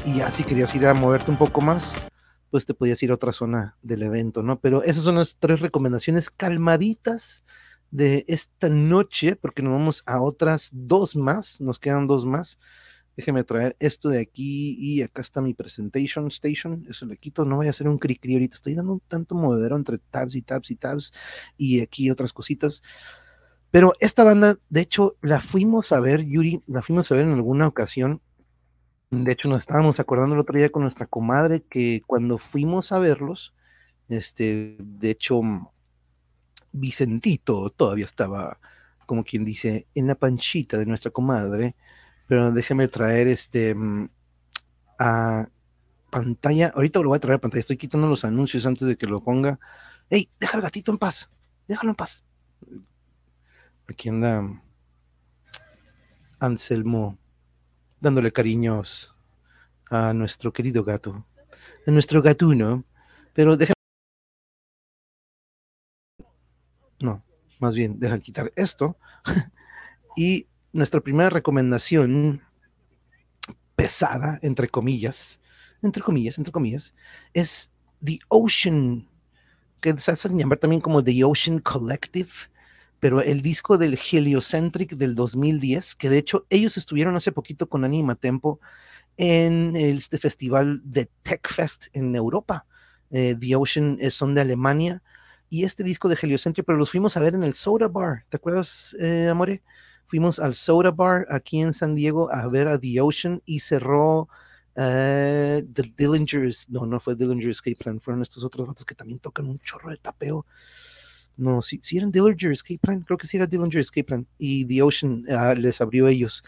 S1: y ya si querías ir a moverte un poco más, pues te podías ir a otra zona del evento, ¿no? Pero esas son las tres recomendaciones calmaditas de esta noche, porque nos vamos a otras dos más, nos quedan dos más. Déjeme traer esto de aquí y acá está mi presentation station. Eso le quito, no voy a hacer un cri cri ahorita. Estoy dando un tanto movedero entre tabs y tabs y tabs y aquí otras cositas. Pero esta banda, de hecho, la fuimos a ver, Yuri, la fuimos a ver en alguna ocasión de hecho, nos estábamos acordando el otro día con nuestra comadre que cuando fuimos a verlos, este, de hecho, mm, Vicentito todavía estaba, como quien dice, en la panchita de nuestra comadre, pero déjeme traer este mm, a pantalla. Ahorita lo voy a traer a pantalla. Estoy quitando los anuncios antes de que lo ponga. ¡Ey! Deja al gatito en paz. Déjalo en paz. Aquí anda Anselmo dándole cariños a nuestro querido gato, a nuestro gatuno, pero deja... No, más bien, deja quitar esto. [LAUGHS] y nuestra primera recomendación pesada, entre comillas, entre comillas, entre comillas, es The Ocean, que se hace llamar también como The Ocean Collective pero el disco del Heliocentric del 2010, que de hecho ellos estuvieron hace poquito con Anima Tempo en este festival de Tech Fest en Europa. Eh, The Ocean son de Alemania y este disco de Heliocentric, pero los fuimos a ver en el Soda Bar, ¿te acuerdas, eh, Amore? Fuimos al Soda Bar aquí en San Diego a ver a The Ocean y cerró uh, The Dillingers, no, no fue Dillinger Escape Plan, fueron estos otros datos que también tocan un chorro de tapeo. No, si, si eran Dillinger Escape Plan, creo que sí era Dillinger Escape Plan. Y The Ocean uh, les abrió ellos.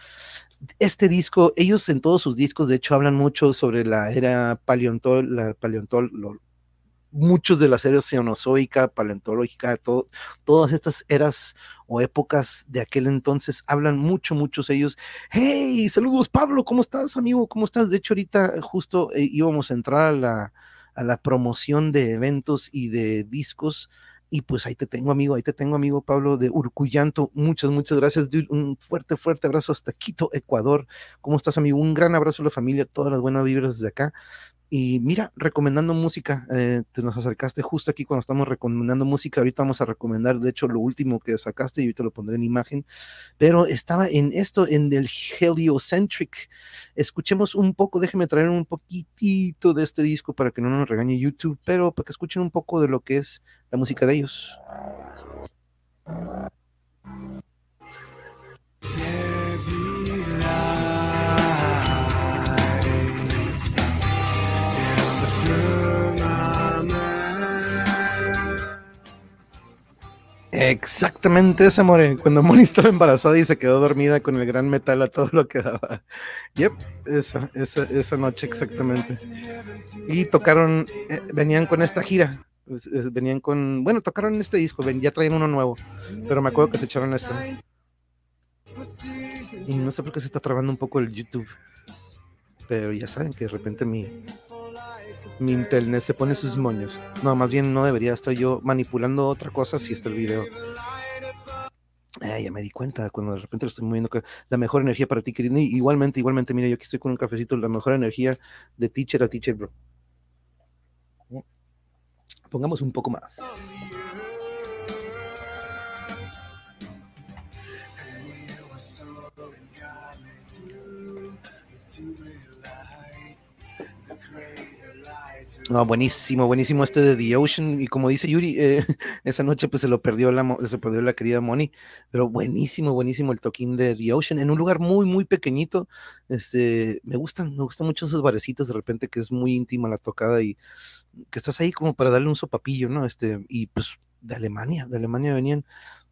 S1: Este disco, ellos en todos sus discos, de hecho, hablan mucho sobre la era paleontol, la paleontol, muchos de las eras cenozoica, paleontológica, todas estas eras o épocas de aquel entonces hablan mucho, muchos ellos. Hey, saludos Pablo, ¿cómo estás, amigo? ¿Cómo estás? De hecho, ahorita justo eh, íbamos a entrar a la, a la promoción de eventos y de discos y pues ahí te tengo, amigo, ahí te tengo, amigo Pablo de Urcuyanto. Muchas, muchas gracias. Un fuerte, fuerte abrazo hasta Quito, Ecuador. ¿Cómo estás, amigo? Un gran abrazo a la familia, todas las buenas vibras desde acá. Y mira, recomendando música, eh, te nos acercaste justo aquí cuando estamos recomendando música. Ahorita vamos a recomendar, de hecho, lo último que sacaste y ahorita lo pondré en imagen. Pero estaba en esto, en el Heliocentric. Escuchemos un poco, déjenme traer un poquitito de este disco para que no nos regañe YouTube, pero para que escuchen un poco de lo que es la música de ellos. Exactamente esa, More. Cuando Moni estaba embarazada y se quedó dormida con el gran metal a todo lo que daba. Yep, esa, esa, esa noche exactamente. Y tocaron, eh, venían con esta gira. Venían con, bueno, tocaron este disco, ya traían uno nuevo. Pero me acuerdo que se echaron esto. Y no sé por qué se está trabando un poco el YouTube. Pero ya saben que de repente mi, mi internet se pone sus moños. No, más bien no debería estar yo manipulando otra cosa si está el video. ya me di cuenta cuando de repente lo estoy moviendo. La mejor energía para ti, querido. Igualmente, igualmente, mira, yo aquí estoy con un cafecito. La mejor energía de teacher a teacher, bro. Pongamos un poco más. No, buenísimo, buenísimo este de The Ocean. Y como dice Yuri, eh, [LAUGHS] esa noche pues se lo perdió la, se perdió la querida Moni. Pero buenísimo, buenísimo el toquín de The Ocean. En un lugar muy, muy pequeñito. Este, me gustan, me gustan mucho esos barecitos de repente que es muy íntima la tocada y que estás ahí como para darle un sopapillo, ¿no? Este, y pues de Alemania, de Alemania venían.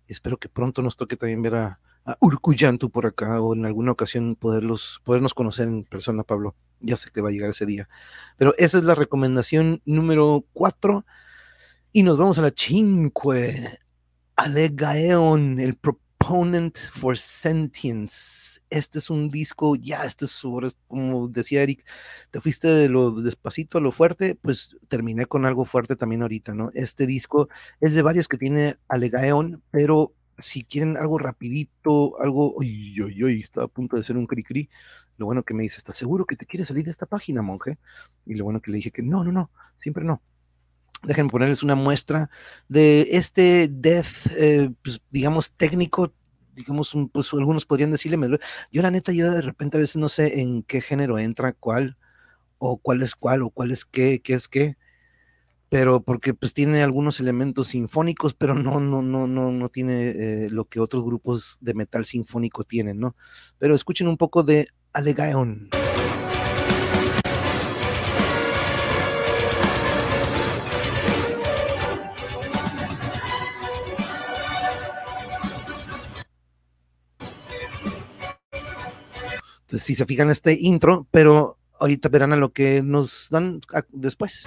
S1: Espero que pronto nos toque también ver a, a Urcuyantu por acá o en alguna ocasión poderlos, podernos conocer en persona, Pablo ya sé que va a llegar ese día. Pero esa es la recomendación número 4. Y nos vamos a la 5. Alegaeon, el Proponent for Sentience. Este es un disco, ya, este es como decía Eric, te fuiste de lo despacito a lo fuerte, pues terminé con algo fuerte también ahorita, ¿no? Este disco es de varios que tiene Alegaeon, pero si quieren algo rapidito, algo, uy, uy, uy, está a punto de ser un cri cri, lo bueno que me dice, ¿estás seguro que te quieres salir de esta página, monje? Y lo bueno que le dije que no, no, no, siempre no. Déjenme ponerles una muestra de este death, eh, pues, digamos, técnico, digamos, pues algunos podrían decirle, yo la neta, yo de repente a veces no sé en qué género entra cuál, o cuál es cuál, o cuál es qué, qué es qué pero porque pues tiene algunos elementos sinfónicos, pero no, no, no, no, no tiene eh, lo que otros grupos de metal sinfónico tienen, ¿no? Pero escuchen un poco de Alegaeon. Entonces, si se fijan este intro, pero ahorita verán a lo que nos dan después.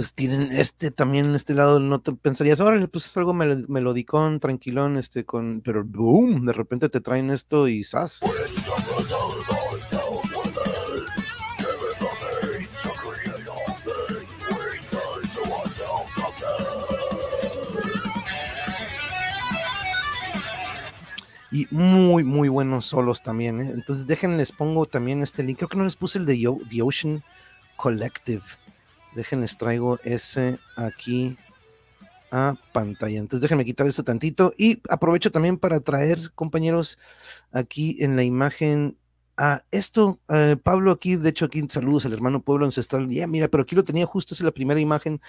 S1: Entonces tienen este también, este lado, no te pensarías, órale, pues es algo melodicón, tranquilón, este, con, pero boom, de repente te traen esto y ¡zas! y muy, muy buenos solos también. ¿eh? Entonces, déjenles pongo también este link. Creo que no les puse el de The Ocean Collective. Déjenles traigo ese aquí a pantalla. Entonces déjenme quitar eso tantito y aprovecho también para traer, compañeros, aquí en la imagen a esto, eh, Pablo aquí, de hecho aquí saludos al hermano pueblo ancestral. Ya, mira, pero aquí lo tenía justo, es la primera imagen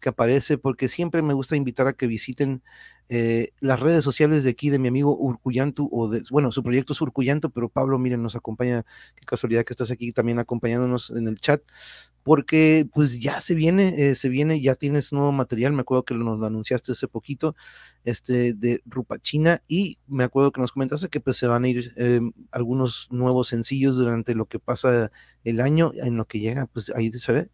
S1: que aparece porque siempre me gusta invitar a que visiten eh, las redes sociales de aquí de mi amigo Urcuyantu, o de, bueno, su proyecto es Urcuyantu, pero Pablo, miren, nos acompaña, qué casualidad que estás aquí también acompañándonos en el chat porque pues ya se viene, eh, se viene, ya tienes nuevo material, me acuerdo que nos lo anunciaste hace poquito, este, de Rupachina, y me acuerdo que nos comentaste que pues se van a ir em, algunos nuevos sencillos durante lo que pasa el año en lo que llega, pues ahí se ve,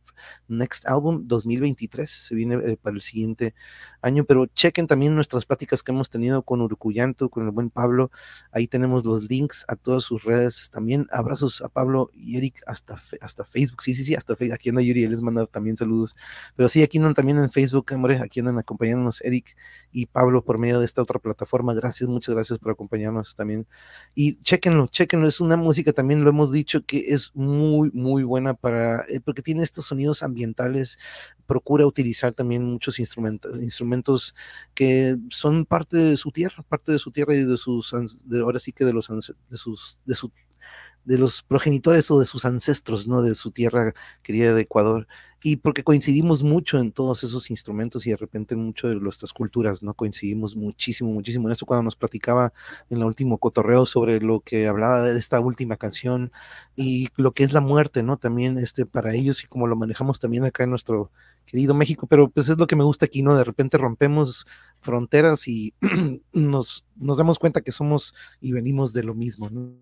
S1: Next Album 2023, se viene eh, para el siguiente año, pero chequen también nuestras pláticas que hemos tenido con Urucuyanto, con el buen Pablo, ahí tenemos los links a todas sus redes, también abrazos a Pablo y Eric hasta, hasta Facebook, sí, sí, sí, hasta Facebook, aquí anda Yuri, les manda también saludos, pero sí, aquí andan también en Facebook, hombre, aquí andan acompañándonos Eric y Pablo por medio de esta otra plataforma, gracias, muchas gracias por acompañarnos también, y chequenlo, chequenlo, es una música también lo hemos dicho que es muy, muy buena para, eh, porque tiene estos sonidos ambientales, procura utilizar también muchos instrumentos, instrumentos que son parte de su tierra, parte de su tierra y de sus, de, ahora sí que de los, de sus, de su de los progenitores o de sus ancestros, ¿no? De su tierra querida de Ecuador. Y porque coincidimos mucho en todos esos instrumentos y de repente mucho de nuestras culturas, ¿no? Coincidimos muchísimo, muchísimo en eso cuando nos platicaba en el último cotorreo sobre lo que hablaba de esta última canción y lo que es la muerte, ¿no? También este, para ellos y como lo manejamos también acá en nuestro querido México, pero pues es lo que me gusta aquí, ¿no? De repente rompemos fronteras y [CLEARS THROAT] nos, nos damos cuenta que somos y venimos de lo mismo, ¿no?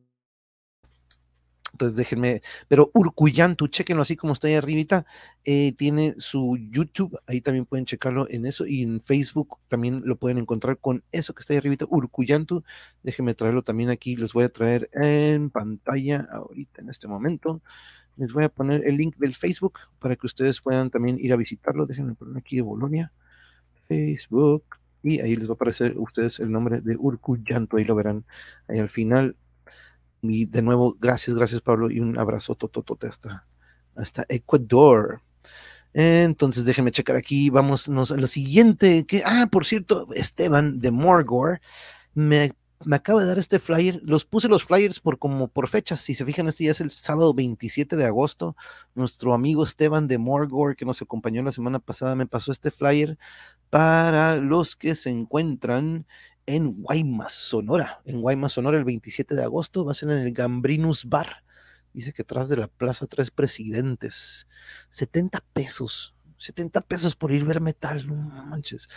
S1: Entonces déjenme, pero Urcuyantu, chequenlo así como está ahí arribita, eh, tiene su YouTube, ahí también pueden checarlo en eso, y en Facebook también lo pueden encontrar con eso que está ahí arribita, Urcuyantu, déjenme traerlo también aquí, les voy a traer en pantalla ahorita en este momento, les voy a poner el link del Facebook para que ustedes puedan también ir a visitarlo, déjenme poner aquí de Bolonia, Facebook, y ahí les va a aparecer ustedes el nombre de Urcuyantu, ahí lo verán ahí al final y de nuevo, gracias, gracias Pablo y un abrazo tototote hasta, hasta Ecuador. Entonces déjenme checar aquí, vamos a lo siguiente, que, ah, por cierto, Esteban de Morgore me, me, acaba de dar este flyer, los puse los flyers por como por fechas, si se fijan, este ya es el sábado 27 de agosto, nuestro amigo Esteban de Morgore, que nos acompañó la semana pasada, me pasó este flyer para los que se encuentran en Guaymas, Sonora. En Guaymas, Sonora, el 27 de agosto va a ser en el Gambrinus Bar. Dice que atrás de la Plaza Tres Presidentes. 70 pesos. 70 pesos por ir ver metal, no manches.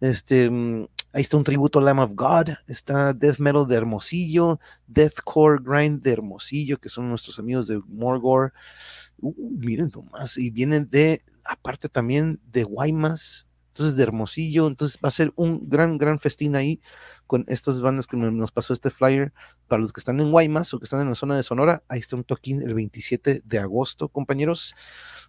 S1: Este, mm, ahí está un tributo a Lamb of God, está Death Metal de Hermosillo, Deathcore Grind de Hermosillo, que son nuestros amigos de Morgore. Uh, miren nomás, y vienen de, aparte también de Guaymas, entonces de Hermosillo, entonces va a ser un gran, gran festín ahí con estas bandas que nos pasó este flyer. Para los que están en Guaymas o que están en la zona de Sonora, ahí está un toquín el 27 de agosto, compañeros.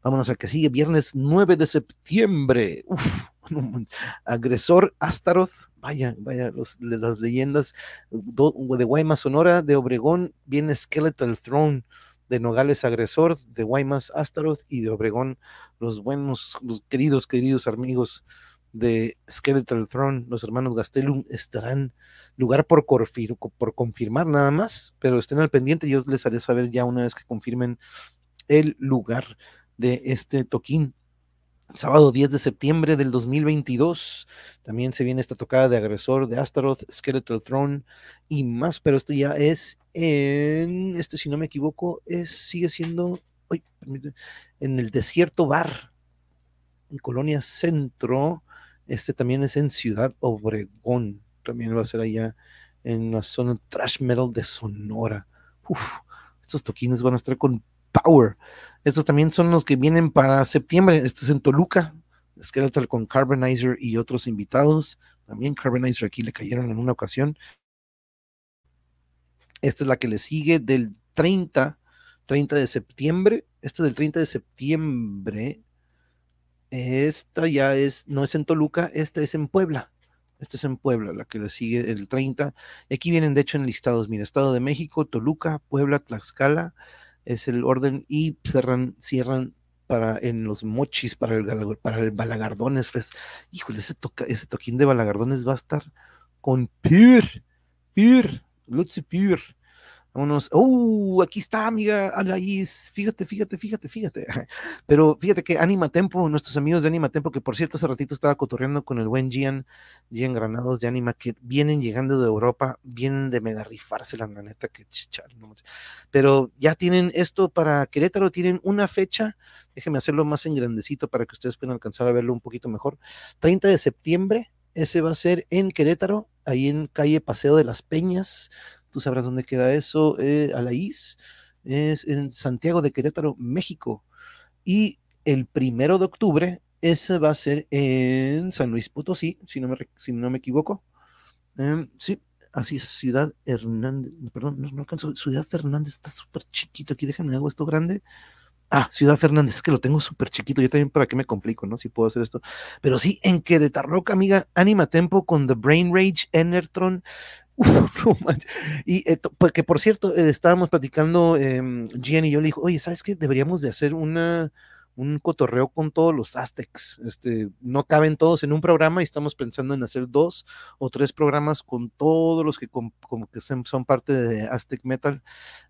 S1: Vámonos al que sigue, viernes 9 de septiembre. Uf, [LAUGHS] agresor Astaroth, vaya, vaya, las leyendas de Guaymas, Sonora, de Obregón, viene Skeletal Throne de Nogales Agresor, de Guaymas Astaroth y de Obregón, los buenos, los queridos, queridos amigos de Skeletal Throne, los hermanos Gastelum, estarán lugar por, por confirmar nada más, pero estén al pendiente, yo les haré saber ya una vez que confirmen el lugar de este toquín Sábado 10 de septiembre del 2022. También se viene esta tocada de agresor de Astaroth, Skeletal Throne y más, pero esto ya es en, este si no me equivoco, es, sigue siendo en el Desierto Bar, en Colonia Centro. Este también es en Ciudad Obregón. También va a ser allá en la zona trash metal de Sonora. estos toquines van a estar con Power. Estos también son los que vienen para septiembre. Este es en Toluca. Skeletal con Carbonizer y otros invitados. También Carbonizer aquí le cayeron en una ocasión. Esta es la que le sigue del 30, 30 de septiembre. Esta del 30 de septiembre. Esta ya es, no es en Toluca, esta es en Puebla. Esta es en Puebla, la que le sigue el 30. Aquí vienen de hecho enlistados, mira, Estado de México, Toluca, Puebla, Tlaxcala, es el orden y cierran, cierran para en los mochis para el, para el Balagardones Fest. Híjole, ese, toca, ese toquín de Balagardones va a estar con Pure, Pure, Lutzi Pure. Vámonos. ¡Uh! Aquí está, amiga Anaís. Fíjate, fíjate, fíjate, fíjate. [LAUGHS] Pero fíjate que Anima Tempo, nuestros amigos de Anima Tempo, que por cierto hace ratito estaba cotorreando con el buen Gian, Gian Granados de Anima, que vienen llegando de Europa, vienen de mega rifarse la neta, que chichar. No Pero ya tienen esto para Querétaro, tienen una fecha. Déjenme hacerlo más en grandecito para que ustedes puedan alcanzar a verlo un poquito mejor. 30 de septiembre, ese va a ser en Querétaro, ahí en calle Paseo de las Peñas tú sabrás dónde queda eso, eh, Alaís. es en Santiago de Querétaro, México. Y el primero de octubre, ese va a ser en San Luis Potosí, si no me, si no me equivoco. Em, sí, así es, Ciudad Hernández, perdón, no, no alcanzo, Ciudad Fernández está súper chiquito aquí, déjenme hago esto grande. Ah, Ciudad Fernández, es que lo tengo súper chiquito, yo también para qué me complico, ¿no? Si puedo hacer esto. Pero sí, en Querétaro, amiga, Anima Tempo con The Brain Rage, Enertron, [LAUGHS] y eh, pues que por cierto, eh, estábamos platicando, eh, y yo le dijo, oye, ¿sabes qué? Deberíamos de hacer una, un cotorreo con todos los Aztecs. Este, no caben todos en un programa y estamos pensando en hacer dos o tres programas con todos los que como que son parte de Aztec Metal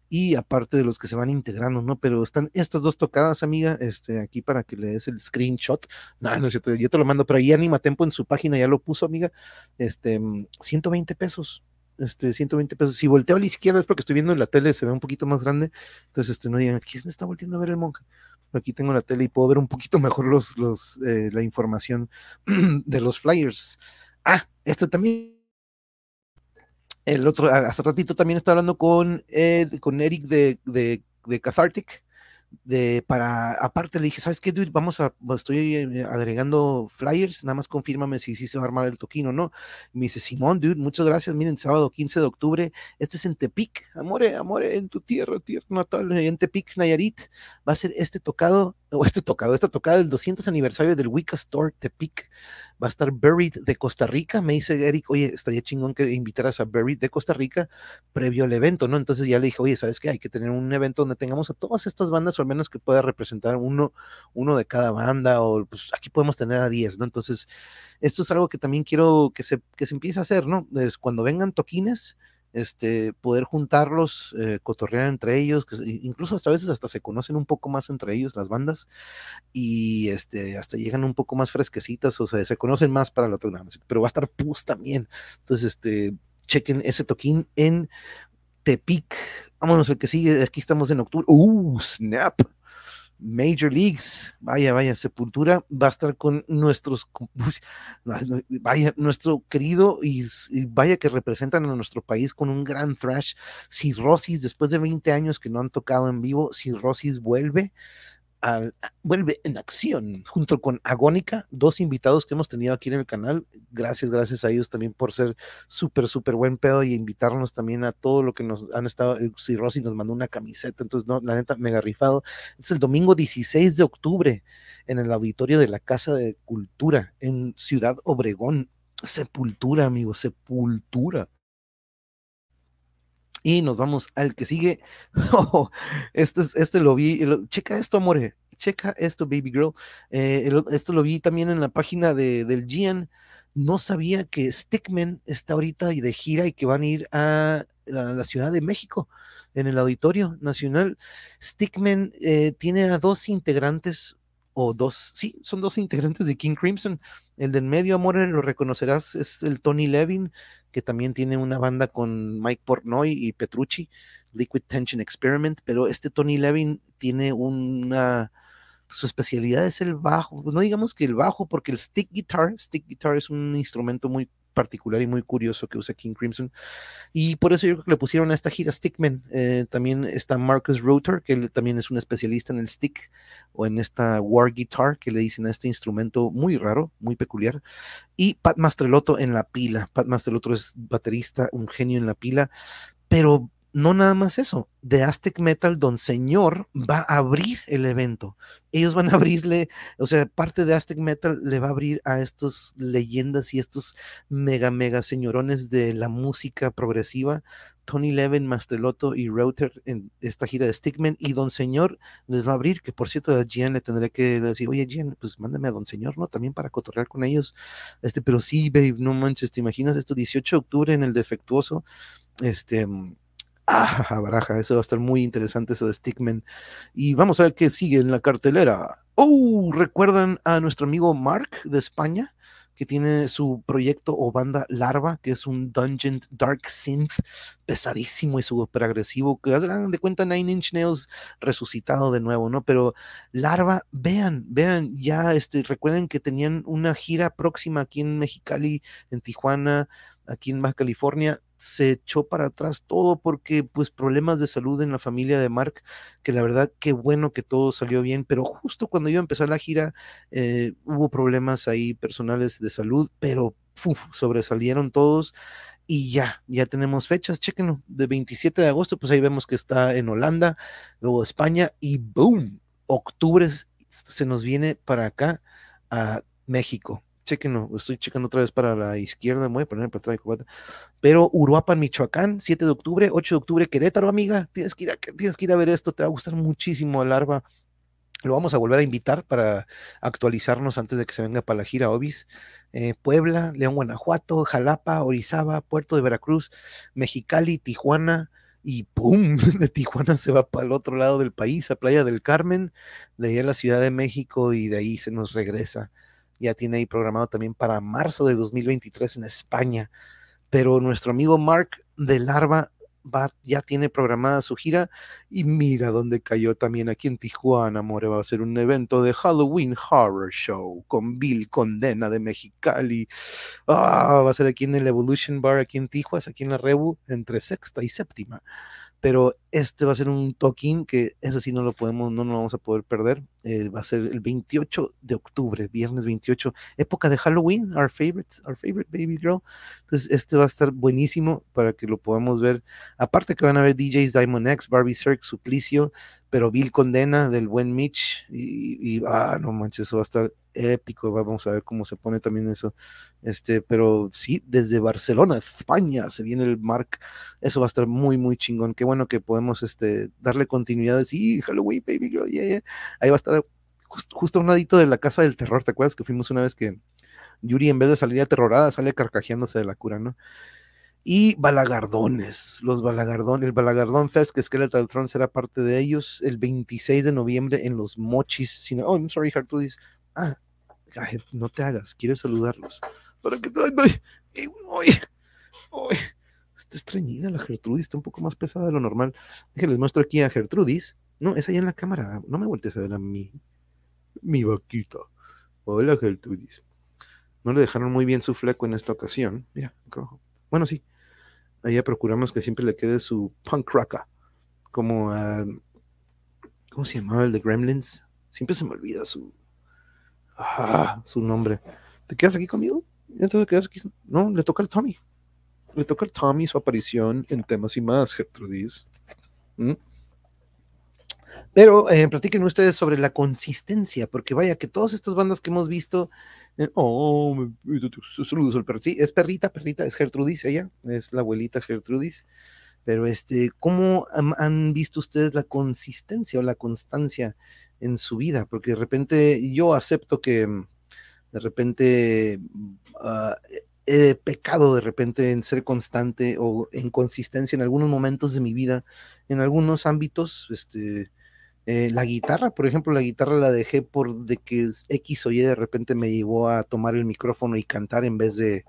S1: y aparte de los que se van integrando, ¿no? Pero están estas dos tocadas, amiga, este, aquí para que le des el screenshot. No, no es cierto, yo te lo mando, pero ahí Anima Tempo en su página ya lo puso, amiga. Este, 120 pesos este, 120 pesos. Si volteo a la izquierda es porque estoy viendo en la tele, se ve un poquito más grande. Entonces, este, no digan, ¿quién está volteando a ver el monje? Aquí tengo la tele y puedo ver un poquito [LAUGHS] mejor los, los, eh, la información [CLEARS THROAT] de los flyers. Ah, este también. El otro, hace ratito también estaba hablando con, con Eric de, de, de Cathartic de para aparte le dije, ¿sabes qué, dude? Vamos a, estoy eh, agregando flyers, nada más confírmame si, si se va a armar el toquino, ¿no? me dice, Simón, dude, muchas gracias, miren, sábado 15 de octubre, este es en Tepic, amore, amore, en tu tierra, tierra natal, en Tepic, Nayarit, va a ser este tocado, o este tocado, esta tocada del 200 aniversario del Wicca Store Tepic, va a estar Buried de Costa Rica. Me dice Eric, oye, estaría chingón que invitaras a Buried de Costa Rica previo al evento, ¿no? Entonces ya le dije, oye, ¿sabes qué? Hay que tener un evento donde tengamos a todas estas bandas, o al menos que pueda representar uno, uno de cada banda, o pues aquí podemos tener a 10, ¿no? Entonces, esto es algo que también quiero que se, que se empiece a hacer, ¿no? Es cuando vengan toquines, este, poder juntarlos, eh, cotorrear entre ellos, que incluso hasta a veces hasta se conocen un poco más entre ellos las bandas y este, hasta llegan un poco más fresquecitas, o sea, se conocen más para la otra, pero va a estar Pus también. Entonces, este, chequen ese toquín en Tepic. Vámonos, el que sigue, aquí estamos en octubre. ¡Uh, snap! Major Leagues, vaya, vaya, Sepultura va a estar con nuestros, [LAUGHS] vaya, nuestro querido y, vaya que representan a nuestro país con un gran thrash. Cirrosis, después de 20 años que no han tocado en vivo, Cirrosis vuelve vuelve en acción junto con Agónica, dos invitados que hemos tenido aquí en el canal. Gracias, gracias a ellos también por ser súper, súper buen pedo y invitarnos también a todo lo que nos han estado. Eh, si Rosy nos mandó una camiseta, entonces, no, la neta, mega rifado. Es el domingo 16 de octubre en el auditorio de la Casa de Cultura en Ciudad Obregón. Sepultura, amigos, sepultura. Y nos vamos al que sigue. [LAUGHS] Oh, este, este lo vi. checa esto, amore. Checa esto, baby girl. Eh, esto lo vi también en la página de, del Gian. No sabía que Stickman está ahorita de gira y que van a ir a la, Ciudad de México en el Auditorio Nacional. Stickman eh, tiene a dos integrantes o dos, sí, son dos integrantes de King Crimson. El del medio, amor, lo reconocerás, es el Tony Levin, que también tiene una banda con Mike Portnoy y Petrucci, Liquid Tension Experiment, pero este Tony Levin tiene una, su especialidad es el bajo, no digamos que el bajo, porque el stick guitar, stick guitar es un instrumento muy particular y muy curioso que usa King Crimson. Y por eso yo creo que le pusieron a esta gira Stickman. Eh, también está Marcus Router, que también es un especialista en el stick o en esta war guitar que le dicen a este instrumento muy raro, muy peculiar. Y Pat Mastrelotto en la pila. Pat Mastrelotto es baterista, un genio en la pila. Pero no nada más eso, de Aztec Metal, Don Señor va a abrir el evento. Ellos van a abrirle, o sea, parte de Aztec Metal le va a abrir a estas leyendas y estos mega, mega señorones de la música progresiva. Tony Levin, Masteloto y Router en esta gira de Stickman y Don Señor les va a abrir, que por cierto a Gian le tendré que decir, oye Gian, pues mándame a Don Señor, ¿no? También para cotorrear con ellos. Este, pero sí, babe, no manches, ¿te imaginas esto? 18 de octubre en el defectuoso, este Ah, baraja, eso va a estar muy interesante, eso de Stickman. Y vamos a ver qué sigue en la cartelera. Oh, ¿recuerdan a nuestro amigo Mark de España? que tiene su proyecto o banda Larva, que es un Dungeon Dark Synth pesadísimo y súper agresivo, que hagan de cuenta Nine Inch Nails resucitado de nuevo, ¿no? Pero Larva, vean, vean, ya este, recuerden que tenían una gira próxima aquí en Mexicali, en Tijuana, aquí en Baja California, se echó para atrás todo porque pues problemas de salud en la familia de Mark, que la verdad qué bueno que todo salió bien, pero justo cuando iba a empezar la gira eh, hubo problemas ahí personales de salud, pero sobresalieron todos y ya, ya tenemos fechas, chequenlo, de 27 de agosto, pues ahí vemos que está en Holanda, luego España y boom, octubre se nos viene para acá a México. Chequenlo, estoy checando otra vez para la izquierda, voy a poner para atrás, pero Uruapan, Michoacán, 7 de octubre, 8 de octubre, Querétaro, amiga, tienes que ir a, tienes que ir a ver esto, te va a gustar muchísimo, Larva. Lo vamos a volver a invitar para actualizarnos antes de que se venga para la gira Obis. Eh, Puebla, León, Guanajuato, Jalapa, Orizaba, Puerto de Veracruz, Mexicali, Tijuana, y ¡pum! [LAUGHS] De Tijuana se va para el otro lado del país, a Playa del Carmen, de ahí a la Ciudad de México y de ahí se nos regresa. Ya tiene ahí programado también para marzo de 2023 en España. Pero nuestro amigo Mark de Larva ya tiene programada su gira y mira dónde cayó también aquí en Tijuana, More, va a ser un evento de Halloween Horror Show con Bill Condena de Mexicali. Ah, va a ser aquí en el Evolution Bar, aquí en Tijuas, aquí en la Rebu, entre sexta y séptima pero este va a ser un token que ese sí no lo podemos, no lo vamos a poder perder. Eh, va a ser el 28 de octubre, viernes 28, época de Halloween, our favorite, our favorite baby girl. Entonces, este va a estar buenísimo para que lo podamos ver. Aparte que van a ver DJs Diamond X, Barbie Cirque, Suplicio, pero Bill Condena del buen Mitch y ah, no manches, eso va a estar épico, vamos a ver cómo se pone también eso. Este, pero sí, desde Barcelona, España, se viene el Mark. Eso va a estar muy, muy chingón. Qué bueno que podemos este, darle continuidad. Sí, Halloween, baby girl, yeah, Ahí va a estar justo a un ladito de la casa del terror. ¿Te acuerdas que fuimos una vez que Yuri, en vez de salir aterrorada, sale carcajeándose de la cura, ¿no? y balagardones, los balagardones, el Balagardón Fest que Skeletal Throne será parte de ellos el 26 de noviembre en los Mochis. oh, I'm sorry, Hartrudis. Ah, no te hagas, quieres saludarlos. Para que está estreñida la Gertrudis, está un poco más pesada de lo normal. Déjenles muestro aquí a Gertrudis. No, es ahí en la cámara. No me vueltes a ver a mí. Mi vaquita. Hola, Gertrudis. No le dejaron muy bien su fleco en esta ocasión. Mira, Bueno, sí. Allá procuramos que siempre le quede su punk rocka. Como a. ¿Cómo se llamaba el de Gremlins? Siempre se me olvida su, Ah, su nombre. ¿Te quedas aquí conmigo? te quedas aquí? No, le toca al Tommy. Le toca al Tommy su aparición en temas y más, Gertrudis. ¿Mm? Pero eh, platiquen ustedes sobre la consistencia, porque vaya que todas estas bandas que hemos visto, eh, oh, saludos sí, es perrita, perrita, es Gertrudis, ella, es la abuelita Gertrudis. Pero este, ¿cómo han visto ustedes la consistencia o la constancia en su vida, porque de repente yo acepto que mm, de repente uh, he pecado de repente en ser constante o en consistencia en algunos momentos de mi vida, en algunos ámbitos, este, eh, la guitarra, por ejemplo, la guitarra la dejé por de que X o Y de repente me llevó a tomar el micrófono y cantar en vez de,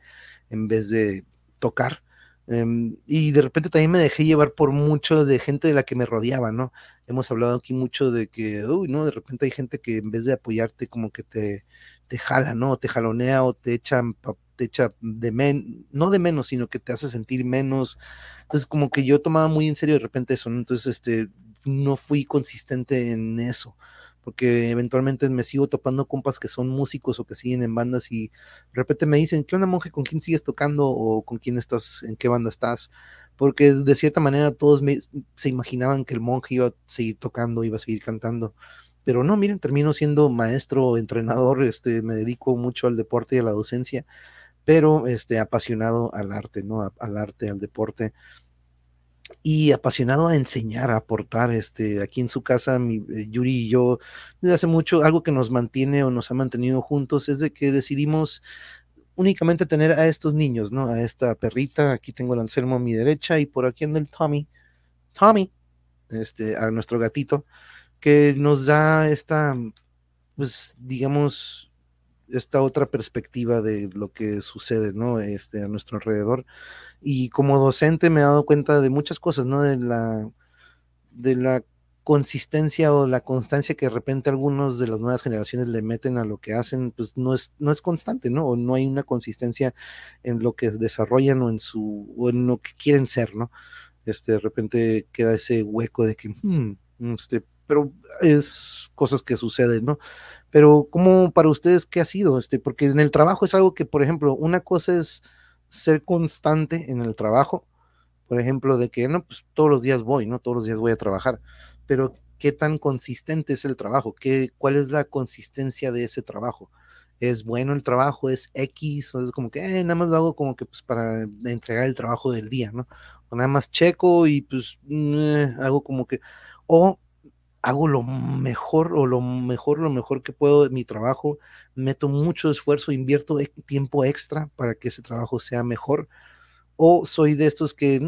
S1: en vez de tocar. Em, y de repente también me dejé llevar por mucho de gente de la que me rodeaba, ¿no? Hemos hablado aquí mucho de que, uy, ¿no? De repente hay gente que en vez de apoyarte como que te, te jala, ¿no? Te jalonea o te echa, te echa de men, no de menos, sino que te hace sentir menos. Entonces como que yo tomaba muy en serio de repente eso, ¿no? Entonces, este, no fui consistente en eso porque eventualmente me sigo topando compas que son músicos o que siguen en bandas y de repente me dicen, ¿qué onda monje? ¿Con quién sigues tocando o con quién estás, en qué banda estás? Porque de cierta manera todos se imaginaban que el monje iba a seguir tocando, iba a seguir cantando. Pero no, miren, termino siendo maestro, entrenador, este, me dedico mucho al deporte y a la docencia, pero este, apasionado al arte, ¿no? Al arte, al deporte y apasionado a enseñar, a aportar. Este, aquí en su casa, mi, eh, Yuri y yo, desde hace mucho, algo que nos mantiene o nos ha mantenido juntos es de que decidimos únicamente tener a estos niños, ¿no? A esta perrita, aquí tengo el Anselmo a mi derecha y por aquí anda el Tommy, Tommy, este, a nuestro gatito, que nos da esta, pues, digamos, esta otra perspectiva de lo que sucede, ¿no? Este, a nuestro alrededor. Y como docente me he dado cuenta de muchas cosas, ¿no? De la, de la consistencia o la constancia que de repente algunos de las nuevas generaciones le meten a lo que hacen, pues no es, no es constante, ¿no? O no hay una consistencia en lo que desarrollan o en su, o en lo que quieren ser, ¿no? Este, de repente queda ese hueco de que, hmm, este, pero es cosas que suceden, ¿no? Pero, ¿cómo para ustedes qué ha sido? Este, porque en el trabajo es algo que, por ejemplo, una cosa es ser constante en el trabajo, por ejemplo, de que, no, pues todos los días voy, ¿no? Todos los días voy a trabajar pero ¿qué tan consistente es el trabajo? ¿Qué, ¿Cuál es la consistencia de ese trabajo? ¿Es bueno el trabajo? ¿Es X? ¿O es como que eh, nada más lo hago como que pues para entregar el trabajo del día, ¿no? O nada más checo y pues mm, hago como que, o hago lo mejor o lo mejor, lo mejor que puedo de mi trabajo, meto mucho esfuerzo, invierto tiempo extra para que ese trabajo sea mejor, o soy de estos que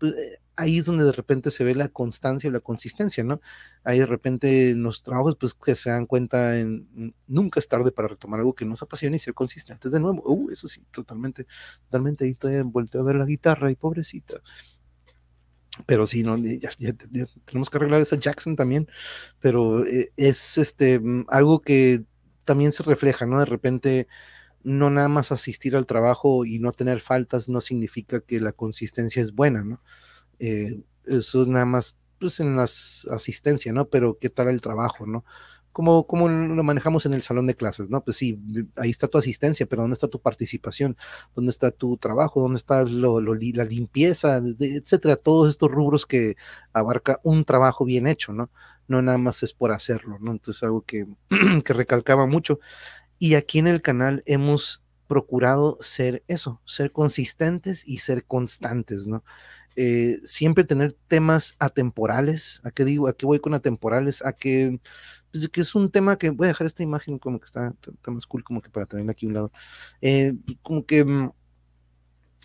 S1: pues, eh, ahí es donde de repente se ve la constancia y la consistencia, ¿no? Ahí de repente en los trabajos, pues que se dan cuenta en nunca es tarde para retomar algo que nos apasiona y ser consistentes de nuevo. Uh, eso sí, totalmente, totalmente ahí todavía vuelto a ver la guitarra y pobrecita. Pero sí, no, tenemos que arreglar esa Jackson también, pero eh, es este mm, algo que también se refleja, ¿no? De repente no nada más asistir al trabajo y no tener faltas no significa que la consistencia es buena, ¿no? Eh, eso nada más pues en las asistencias, ¿no? Pero qué tal el trabajo, ¿no? ¿Cómo, ¿Cómo, lo manejamos en el salón de clases, ¿no? Pues sí, ahí está tu asistencia, pero ¿dónde está tu participación? ¿Dónde está tu trabajo? ¿Dónde está la limpieza? etcétera, todos estos rubros que abarca un trabajo bien hecho, ¿no? No nada más es por hacerlo, ¿no? Entonces algo que, [CLEARS THROAT] que recalcaba mucho. Y aquí en el canal hemos procurado ser eso, ser consistentes y ser constantes, ¿no? Eh, siempre tener temas atemporales. ¿A qué digo? ¿A qué voy con atemporales? A que, pues, que es un tema que voy a dejar esta imagen como que está, más cool, como que para tener aquí un lado. Eh, como que mm,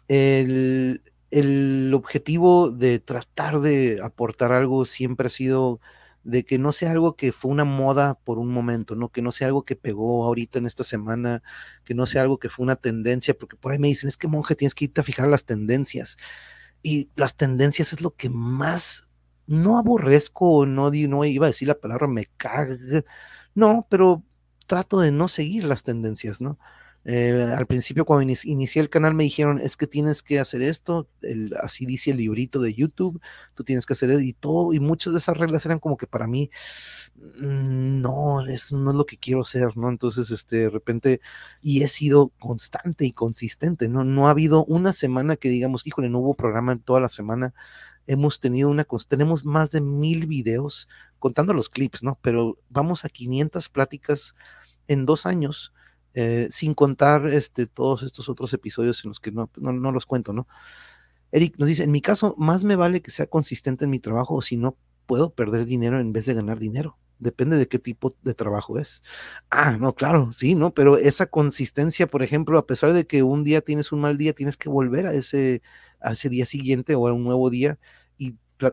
S1: el, el objetivo de tratar de aportar algo siempre ha sido de que no sea algo que fue una moda por un momento, ¿no? Que no sea algo que pegó ahorita en esta semana, que no sea algo que fue una tendencia, porque por ahí me dicen, es que monje, tienes que irte a fijar las tendencias y las tendencias es lo que más no aborrezco, no, no iba a decir la palabra me caga, no, pero trato de no seguir las tendencias, ¿no? Eh, al principio cuando inicié el canal me dijeron, es que tienes que hacer esto, así dice el librito de YouTube, tú tienes que hacer y todo, y muchas de esas reglas eran como que para mí, mm, no, eso no es lo que quiero hacer, ¿no? Entonces, este, de repente, y he sido constante y consistente, ¿no? No ha habido una semana que digamos, híjole, no hubo programa en toda la semana, hemos tenido una, tenemos más de mil videos, contando los clips, ¿no? Pero vamos a 500 pláticas en dos años eh, sin contar este, todos estos otros episodios en los que no, no, los cuento, ¿no? Eric nos dice, en mi caso, más me vale que sea consistente en mi trabajo o si no, puedo perder dinero en vez de ganar dinero. Depende de qué tipo de trabajo es. Ah, no, claro, sí, ¿no? Pero esa consistencia, por ejemplo, a pesar de que un día tienes un mal día, tienes que volver a ese, a ese día siguiente o un nuevo día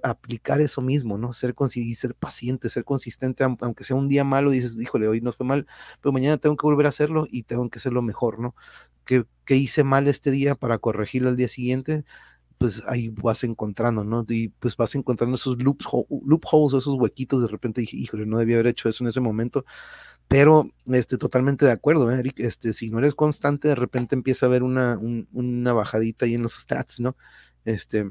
S1: aplicar eso mismo, ¿no? Ser, ser paciente, ser consistente, aunque sea un día malo, dices, híjole, hoy no fue mal, pero mañana tengo que volver a hacerlo y tengo que hacerlo mejor, ¿no? ¿Qué, hice mal este día para corregirlo al día siguiente? Pues ahí vas encontrando, ¿no? Y pues vas encontrando esos loopholes, esos huequitos, de repente dije, híjole, no debía haber hecho eso en ese momento, pero este, totalmente de acuerdo, ¿eh, Eric, este, si no eres constante, de repente empieza a haber una, una bajadita ahí en los stats, ¿no? Este,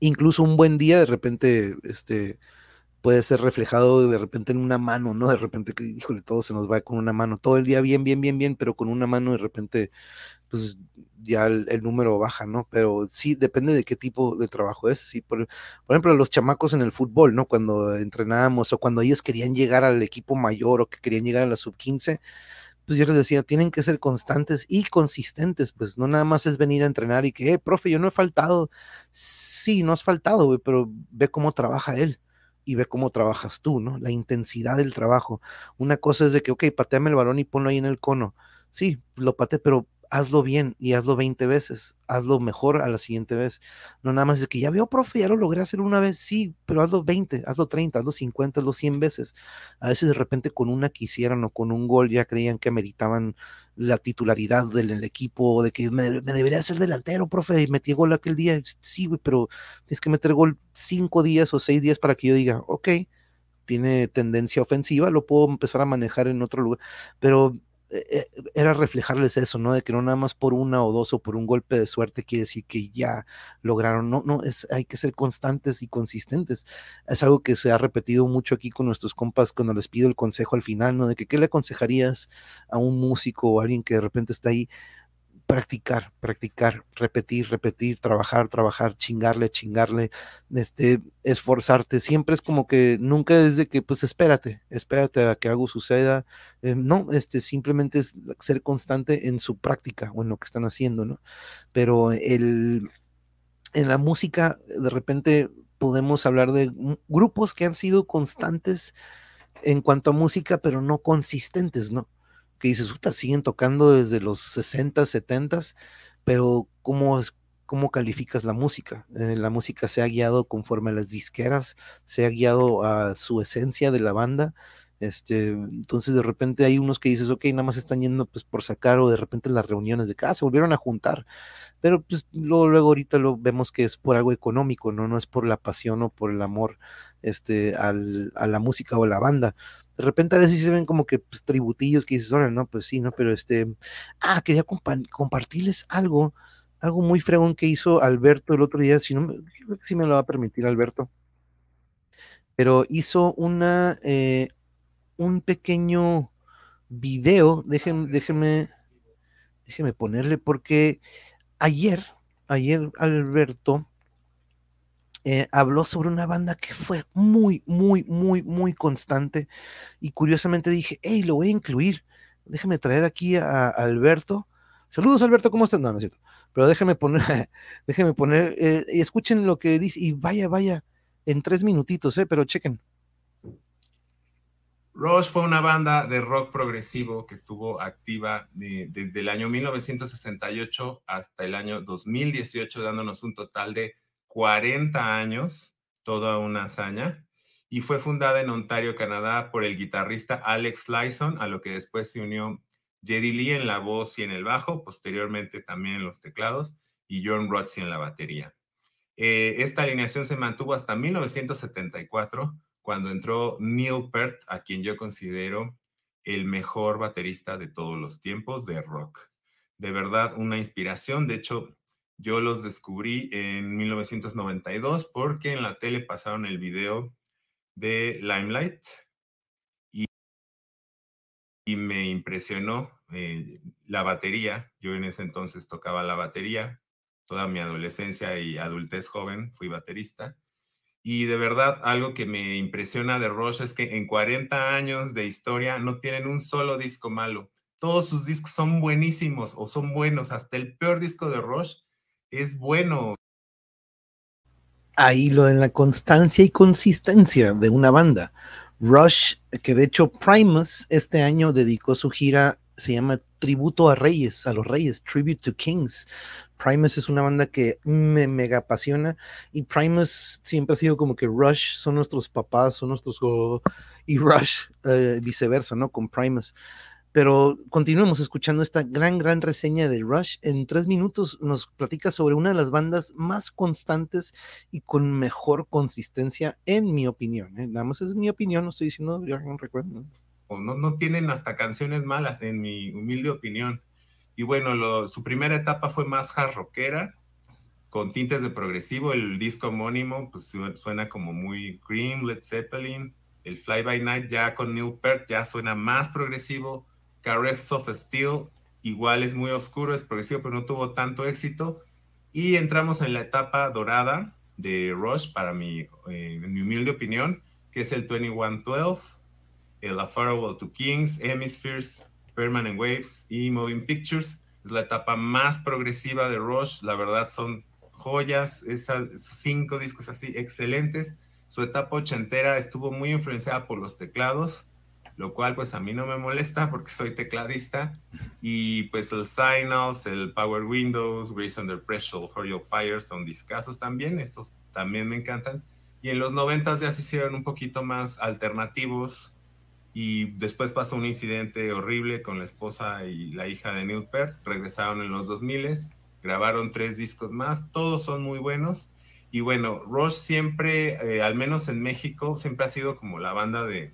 S1: incluso un buen día de repente este, puede ser reflejado de repente en una mano, ¿no? De repente que, híjole, todo se nos va con una mano, todo el día bien, bien, bien, bien, pero con una mano de repente, pues ya el, número baja, ¿no? Pero sí, depende de qué tipo de trabajo es. Sí, por, por, ejemplo, los chamacos en el fútbol, ¿no? Cuando entrenábamos o cuando ellos querían llegar al equipo mayor o que querían llegar a la sub 15, pues yo les decía, tienen que ser constantes y consistentes, pues no nada más es venir a entrenar y que, eh, profe, yo no he faltado. Sí, no has faltado, pero ve cómo trabaja él y ve cómo trabajas tú, ¿no? La intensidad del trabajo. Una cosa es de que, ok, pateame el balón y ponlo ahí en el cono. Sí, lo pateé, pero hazlo bien y hazlo 20 veces, hazlo mejor a la siguiente vez. No nada más de que ya veo, profe, ya lo logré hacer una vez, sí, pero hazlo 20, hazlo 30, hazlo 50, hazlo 100 veces. A veces de repente con una que hicieron o con un gol ya creían que meritaban la titularidad del, equipo, de que me, debería ser delantero, profe, y metí gol aquel día. Sí, pero tienes que meter gol 5 días o 6 días para que yo diga, ok, tiene tendencia ofensiva, lo puedo empezar a manejar en otro lugar, pero era reflejarles eso, ¿no? De que no nada más por una o dos o por un golpe de suerte quiere decir que ya lograron, no, no, es, hay que ser constantes y consistentes. Es algo que se ha repetido mucho aquí con nuestros compas cuando les pido el consejo al final, ¿no? De que qué le aconsejarías a un músico o a alguien que de repente está ahí, practicar, practicar, repetir, repetir, trabajar, trabajar, chingarle, chingarle, este, esforzarte. Siempre es como que nunca es de que, pues espérate, espérate a que algo suceda. Eh, no, este, simplemente es ser constante en su práctica o en lo que están haciendo, ¿no? Pero el, en la música, de repente podemos hablar de grupos que han sido constantes en cuanto a música, pero no consistentes, ¿no? Que dices, puta, siguen tocando desde los 60, 70, pero ¿cómo, cómo calificas la música? Eh, la música se ha guiado conforme a las disqueras, se ha guiado a su esencia de la banda. Este, entonces de repente hay unos que dices, ok, nada más están yendo pues por sacar o de repente las reuniones de casa ah, se volvieron a juntar, pero pues luego, luego ahorita lo vemos que es por algo económico, ¿no? No es por la pasión o por el amor este, al, a la música o a la banda de repente a veces se ven como que pues, tributillos que dices, ahora no, pues sí, ¿no? Pero este, ah, quería compartirles algo, algo muy fregón que hizo Alberto el otro día, si no, creo me lo va a permitir Alberto, pero hizo una, eh, un pequeño video, déjenme, déjenme, déjenme ponerle, porque ayer, ayer Alberto eh, habló sobre una banda que fue muy, muy, muy, muy constante. Y curiosamente dije, hey, lo voy a incluir. Déjame traer aquí a, Alberto. Saludos, Alberto, ¿cómo estás? No, no es cierto. Pero déjame poner, [LAUGHS] déjeme poner, eh, y escuchen lo que dice. Y vaya, vaya, en tres minutitos, ¿eh? Pero chequen.
S2: Rush fue una banda de rock progresivo que estuvo activa desde el año 1968 hasta el año 2018, dándonos un total de 40 años, toda una hazaña, y fue fundada en Ontario, Canadá, por el guitarrista Alex Lyson, a lo que después se unió Jedi Lee en la voz y en el bajo, posteriormente también en los teclados, y John Rotsey en la batería. Eh, esta alineación se mantuvo hasta 1974, cuando entró Neil Peart, a quien yo considero el mejor baterista de todos los tiempos de rock. De verdad, una inspiración. De hecho, yo los descubrí en 1992 porque en la tele pasaron el video de Limelight y, y me impresionó eh, la batería. Yo en ese entonces tocaba la batería. Toda mi adolescencia y adultez joven fui baterista. Y de verdad, algo que me impresiona de Rush es que en 40 años de historia no tienen un solo disco malo. Todos sus discos son buenísimos o son buenos. Hasta el peor disco de Rush es bueno.
S1: Ahí lo en la constancia y consistencia de una banda. Rush, que de hecho Primus este año dedicó su gira, se llama Tributo a Reyes, a los Reyes, Tribute to Kings. Primus es una banda que me mega apasiona y Primus siempre ha sido como que Rush son nuestros papás, son nuestros y Rush eh, viceversa, ¿no? Con Primus. Pero continuemos escuchando esta gran, gran reseña de Rush. En tres minutos nos platica sobre una de las bandas más constantes y con mejor consistencia, en mi opinión. ¿eh? Nada más es mi opinión, no estoy diciendo, recuerdo.
S2: No, no tienen hasta canciones malas, en mi humilde opinión. Y bueno, su primera etapa fue más hard rockera, con tintes de progresivo. El disco homónimo pues, suena como muy Cream, Led Zeppelin. El Fly By Night ya con Neil Peart ya suena más progresivo Caress of Steel igual es muy oscuro, es progresivo, pero no tuvo tanto éxito. Y entramos en la etapa dorada de Rush, para mi, eh, mi humilde opinión, que es el 2112, el Affordable to Kings, Hemispheres, Permanent Waves y Moving Pictures. Es la etapa más progresiva de Rush. La verdad son joyas, esos cinco discos así excelentes. Su etapa ochentera estuvo muy influenciada por los teclados lo cual pues a mí no me molesta porque soy tecladista y pues el Signals, el Power Windows, Grace Under Pressure, Hurry Fire son discasos también, estos también me encantan. Y en los 90 ya se hicieron un poquito más alternativos y después pasó un incidente horrible con la esposa y la hija de Neil Peart, regresaron en los 2000, grabaron tres discos más, todos son muy buenos. Y bueno, Rush siempre, eh, al menos en México, siempre ha sido como la banda de,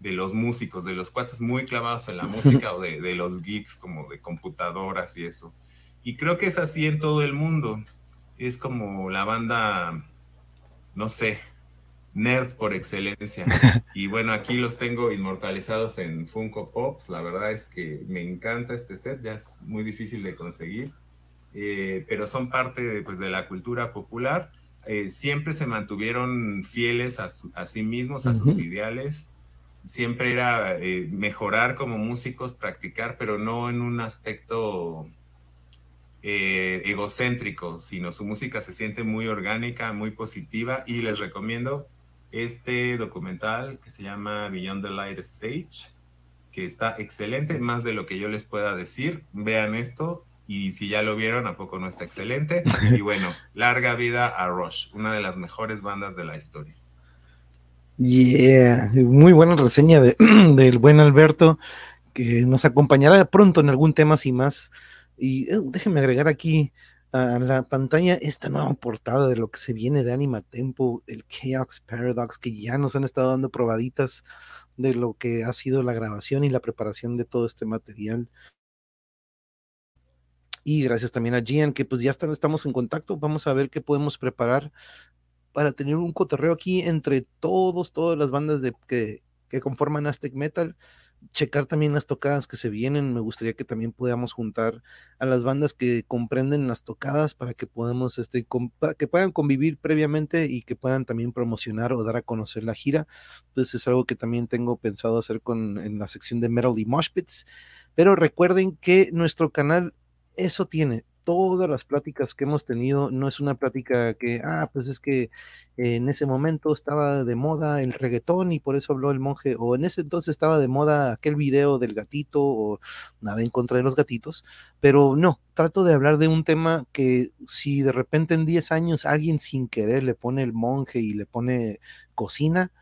S2: de los músicos, de los cuates muy clavados en la música [LAUGHS] o de, de, los geeks como de computadoras y eso. Y creo que es así en todo el mundo. Es como la banda, no sé, nerd por excelencia. [LAUGHS] Y bueno, aquí los tengo inmortalizados en Funko Pops. La verdad es que me encanta este set, ya es muy difícil de conseguir, eh, pero son parte de, pues, de la cultura popular. Eh, siempre se mantuvieron fieles a, a sí mismos, a sus ideales siempre era eh, mejorar como músicos, practicar, pero no en un aspecto eh, egocéntrico, sino su música se siente muy orgánica, muy positiva y les recomiendo este documental que se llama Beyond the Light Stage, que está excelente, más de lo que yo les pueda decir. Vean esto y si ya lo vieron, ¿a poco no está excelente? [LAUGHS] Y bueno, larga vida a Rush, una de las mejores bandas de la historia.
S1: Yeah, muy buena reseña de, [CLEARS THROAT] del buen Alberto, que nos acompañará pronto en algún tema sin más. Y uh, déjenme agregar aquí a la pantalla esta nueva portada de lo que se viene de Anima Tempo, el Chaos Paradox, que ya nos han estado dando probaditas de lo que ha sido la grabación y la preparación de todo este material. Y gracias también a Gian, que pues ya estamos en contacto. Vamos a ver qué podemos preparar para tener un cotorreo aquí entre todos, todas las bandas de, que, que conforman Aztec Metal, checar también las tocadas que se vienen. Me gustaría que también podamos juntar a las bandas que comprenden las tocadas para que podamos, este, que puedan convivir previamente y que puedan también promocionar o dar a conocer la gira. Pues es algo que también tengo pensado hacer con en la sección de Metal y Moshpits. Pero recuerden que nuestro canal eso tiene, todas las pláticas que hemos tenido no es una plática que, ah, pues es que en ese momento estaba de moda el reggaetón y por eso habló el monje, o en ese entonces estaba de moda aquel video del gatito, o nada en contra de los gatitos, pero no, trato de hablar de un tema que si de repente en 10 años alguien sin querer le pone el monje y le pone cocina,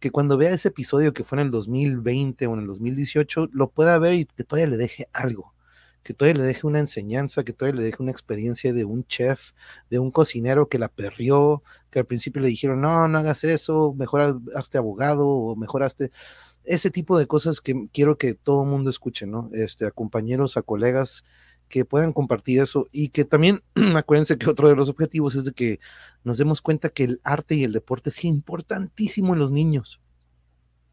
S1: que cuando vea ese episodio que fue en el 2020 o en el 2018, lo pueda ver y que todavía le deje algo que todavía le deje una enseñanza, que todavía le deje una experiencia de un chef, de un cocinero que la perrió, que al principio le dijeron, no, no hagas eso, mejor hazte abogado o mejor hazte ese tipo de cosas que quiero que todo el mundo escuche, ¿no? Este, a compañeros, a colegas que puedan compartir eso y que también [CLEARS THROAT] acuérdense que otro de los objetivos es de que nos demos cuenta que el arte y el deporte es importantísimo en los niños.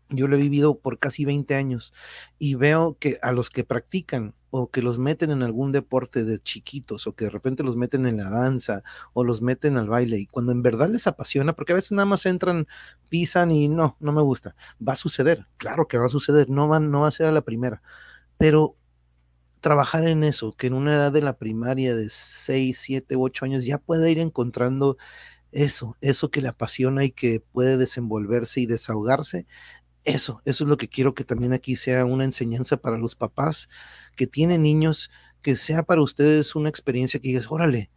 S1: Yo lo he vivido por casi 20 años y veo que a los que practican o que los meten en algún deporte de chiquitos, o que de repente los meten en la danza, o los meten al baile, y cuando en verdad les apasiona, porque a veces nada más entran, pisan y no, no me gusta. Va a suceder, claro que va a suceder, no va, no va a ser a la primera, pero trabajar en eso, que en una edad de la primaria de 6, 7, 8 años ya puede ir encontrando eso, eso que le apasiona y que puede desenvolverse y desahogarse, eso, eso es lo que quiero que también aquí sea una enseñanza para los papás que tienen niños, que sea para ustedes una experiencia que digas, órale,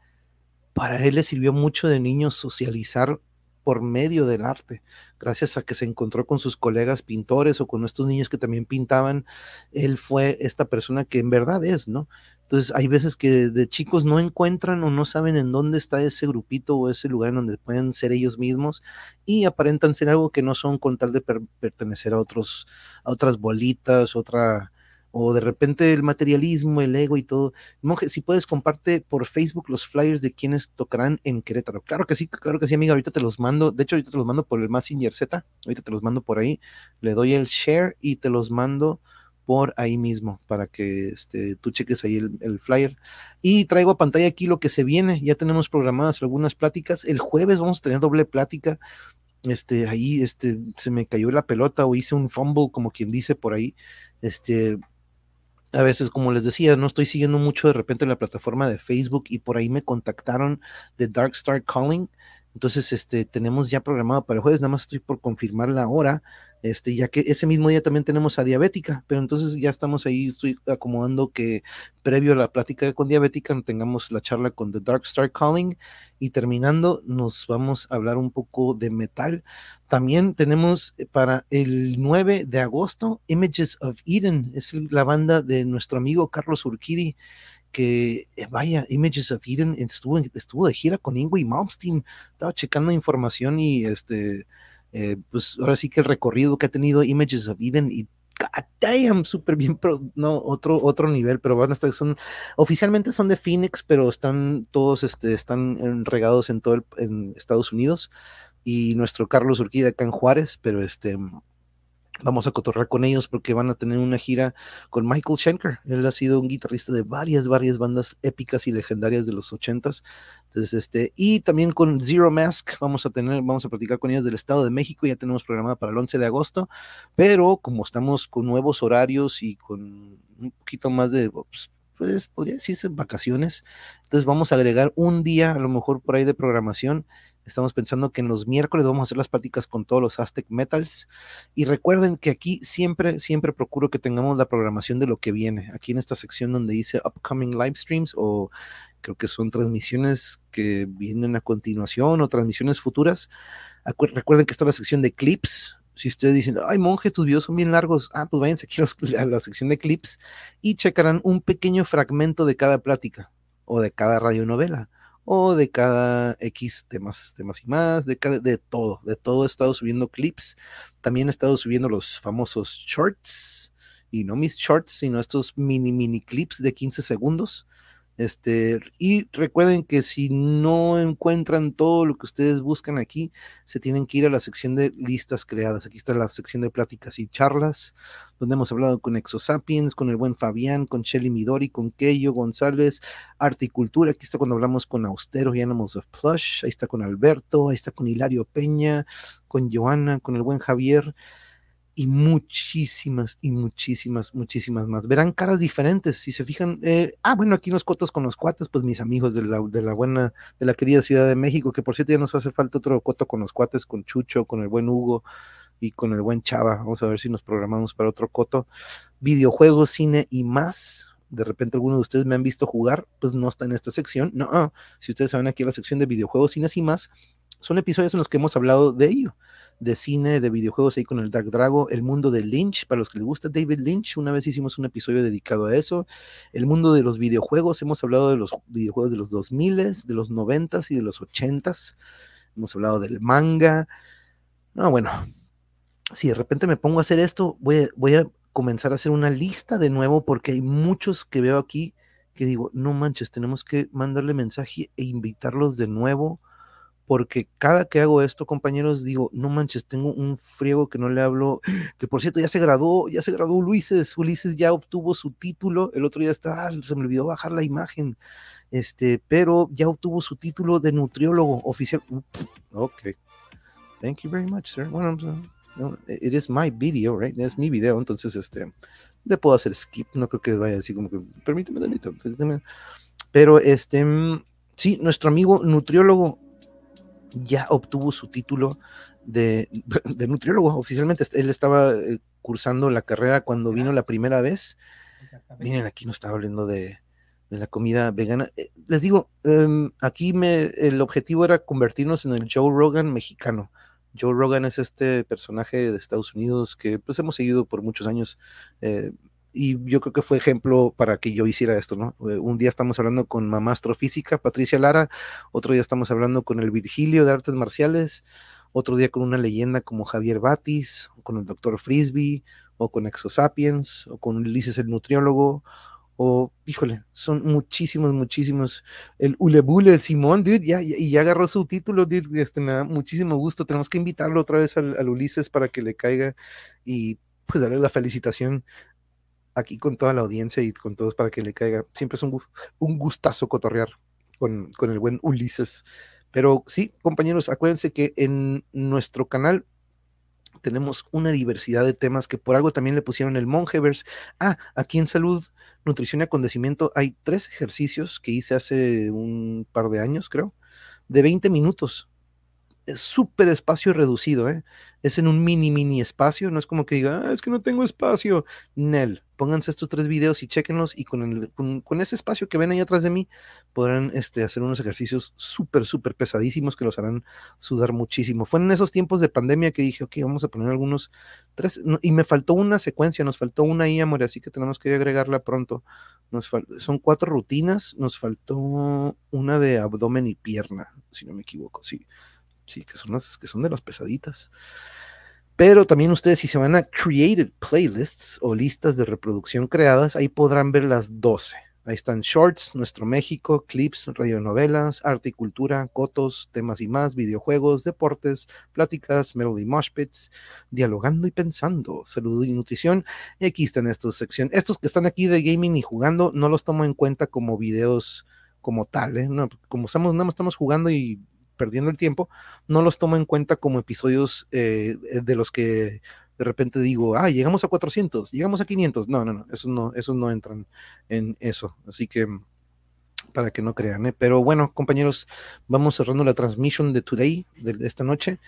S1: para él le sirvió mucho de niño socializar por medio del arte, gracias a que se encontró con sus colegas pintores o con estos niños que también pintaban, él fue esta persona que en verdad es, ¿no? Entonces hay veces que de chicos no encuentran o no saben en dónde está ese grupito o ese lugar en donde pueden ser ellos mismos y aparentan ser algo que no son con tal de pertenecer a otros, a otras bolitas, otra, o de repente el materialismo, el ego y todo. Monje, si puedes, comparte por Facebook los flyers de quienes tocarán en Querétaro. Claro que sí, claro que sí, amiga, ahorita te los mando, de hecho ahorita te los mando por el Messenger Z, ahorita te los mando por ahí, le doy el share y te los mando por ahí mismo para que este, tú cheques ahí el, flyer. Y traigo a pantalla aquí lo que se viene. Ya tenemos programadas algunas pláticas. El jueves vamos a tener doble plática. Este, ahí este, se me cayó la pelota o hice un fumble, como quien dice por ahí. Este, a veces, como les decía, no estoy siguiendo mucho de repente la plataforma de Facebook y por ahí me contactaron de Dark Star Calling, Entonces, este, tenemos ya programado para el jueves, nada más estoy por confirmar la hora, este, ya que ese mismo día también tenemos a diabética, pero entonces ya estamos ahí, estoy acomodando que previo a la plática con diabética tengamos la charla con The Dark Star Calling y terminando nos vamos a hablar un poco de metal. También tenemos eh, para el 9 de agosto Images of Eden, es la banda de nuestro amigo Carlos Urquidi que eh, vaya, Images of Eden estuvo, estuvo de gira con Ingrid Malmsteen, estaba checando información y este, eh, pues ahora sí que el recorrido que ha tenido Images of Eden y God damn, súper bien, pero no, otro, otro nivel, pero van a estar, son, oficialmente son de Phoenix, pero están todos, este, están regados en todo el, en Estados Unidos. Y nuestro Carlos Urquida acá en Juárez, pero este, Vamos a cotorrar con ellos porque van a tener una gira con Michael Schenker. Él ha sido un guitarrista de varias, varias bandas épicas y legendarias de los ochentas. Entonces, este, y también con Zero Mask vamos a tener, vamos a platicar con ellos del Estado de México. Ya tenemos programado para el 11 de agosto, pero como estamos con nuevos horarios y con un poquito más de, pues, pues podría decirse vacaciones, entonces vamos a agregar un día, a lo mejor por ahí de programación Estamos pensando que en los miércoles vamos a hacer las prácticas con todos los Aztec Metals. Y recuerden que aquí siempre, siempre procuro que tengamos la programación de lo que viene. Aquí en esta sección donde dice Upcoming Live Streams o creo que son transmisiones que vienen a continuación o transmisiones futuras. Recuerden que está la sección de clips. Si ustedes dicen, ay monje, tus videos son bien largos, ah, pues váyanse aquí a la sección de clips y checarán un pequeño fragmento de cada plática o de cada radionovela o de cada X temas, temas y más, de, cada, de todo, de todo he estado subiendo clips, también he estado subiendo los famosos shorts, y no mis shorts, sino estos mini, mini clips de 15 segundos, este, y recuerden que si no encuentran todo lo que ustedes buscan aquí, se tienen que ir a la sección de listas creadas. Aquí está la sección de pláticas y charlas, donde hemos hablado con Exosapiens, con el buen Fabián, con Shelly Midori, con Keyo González, Articultura. Aquí está cuando hablamos con Austero y Animals of Plush. Ahí está con Alberto, ahí está con Hilario Peña, con Joana, con el buen Javier y muchísimas y muchísimas, muchísimas más. Verán caras diferentes, si se fijan. Eh, ah, bueno, aquí los cotos con los cuates, pues mis amigos de la, de la buena, de la querida Ciudad de México, que por cierto ya nos hace falta otro coto con los cuates, con Chucho, con el buen Hugo y con el buen Chava. Vamos a ver si nos programamos para otro coto. Videojuegos, cine y más. De repente algunos de ustedes me han visto jugar, pues no está en esta sección. No, si ustedes saben aquí la sección de videojuegos, cines y más, son episodios en los que hemos hablado de ello de cine, de videojuegos ahí con el Dark Drago, el mundo de Lynch, para los que les gusta David Lynch, una vez hicimos un episodio dedicado a eso, el mundo de los videojuegos, hemos hablado de los videojuegos de los 2000, de los 90 y de los 80, hemos hablado del manga, no, bueno, si de repente me pongo a hacer esto, voy a, voy a comenzar a hacer una lista de nuevo porque hay muchos que veo aquí que digo, no manches, tenemos que mandarle mensaje e invitarlos de nuevo porque cada que hago esto, compañeros, digo, no manches, tengo un friego que no le hablo, que por cierto ya se graduó, ya se graduó Ulises, Ulises ya obtuvo su título, el otro día está, se me olvidó bajar la imagen, este, pero ya obtuvo su título de nutriólogo oficial. Ok, thank you very much, sir. Bueno, it is my video, right? Es mi video, entonces, este, le puedo hacer skip, no creo que vaya así como que, permíteme tantito, pero este, sí, nuestro amigo nutriólogo ya obtuvo su título de, nutriólogo oficialmente. Él estaba eh, cursando la carrera cuando vino la primera vez. Miren, aquí no estaba hablando de, la comida vegana. Eh, les digo, em, aquí me, el objetivo era convertirnos en el Joe Rogan mexicano. Joe Rogan es este personaje de Estados Unidos que pues hemos seguido por muchos años. Y yo creo que fue ejemplo para que yo hiciera esto, ¿no? Eh, un día estamos hablando con mamá astrofísica, Patricia Lara, otro día estamos hablando con el Virgilio de artes marciales, otro día con una leyenda como Javier Batis, o con el doctor Frisbee, o con Exosapiens, o con Ulises el nutriólogo, o, híjole, son muchísimos, muchísimos. El Ulebule, el Simón, dude, ya, y ya agarró su título, dude, este, me da muchísimo gusto. Tenemos que invitarlo otra vez al Ulises para que le caiga y pues darle la felicitación aquí con toda la audiencia y con todos para que le caiga. Siempre es un, un gustazo cotorrear con, con, el buen Ulises. Pero sí, compañeros, acuérdense que en nuestro canal tenemos una diversidad de temas que por algo también le pusieron el Mongeverse. Ah, aquí en salud, nutrición y acontecimiento hay tres ejercicios que hice hace un par de años, creo, de 20 minutos es súper espacio reducido, ¿eh? Es en un mini, mini espacio, no es como que diga, ah, es que no tengo espacio. Nel, pónganse estos tres videos y chequenlos y con, con, ese espacio que ven ahí atrás de mí podrán este, hacer unos ejercicios súper, súper pesadísimos que los harán sudar muchísimo. Fue en esos tiempos de pandemia que dije, ok, vamos a poner algunos tres, y me faltó una secuencia, nos faltó una ahí, amor, así que tenemos que agregarla pronto. Nos son cuatro rutinas, nos faltó una de abdomen y pierna, si no me equivoco, sí sí, que son, las, que son de las pesaditas. Pero también ustedes si se van a created playlists o listas de reproducción creadas, ahí podrán ver las 12. Ahí están shorts, Nuestro México, clips, radionovelas, arte y cultura, cotos, temas y más, videojuegos, deportes, pláticas, melody mosh pits, dialogando y pensando, salud y nutrición. Y aquí están estas secciones. Estos que están aquí de gaming y jugando, no los tomo en cuenta como videos como tal, ¿eh? no, como estamos, nada más estamos jugando y perdiendo el tiempo, no los tomo en cuenta como episodios eh, de los que de repente digo, ah, llegamos a 400, llegamos a 500. No, no, no, esos no, esos no entran en eso. Así que para que no crean, ¿eh? pero bueno, compañeros, vamos cerrando la transmisión de today, de, esta noche.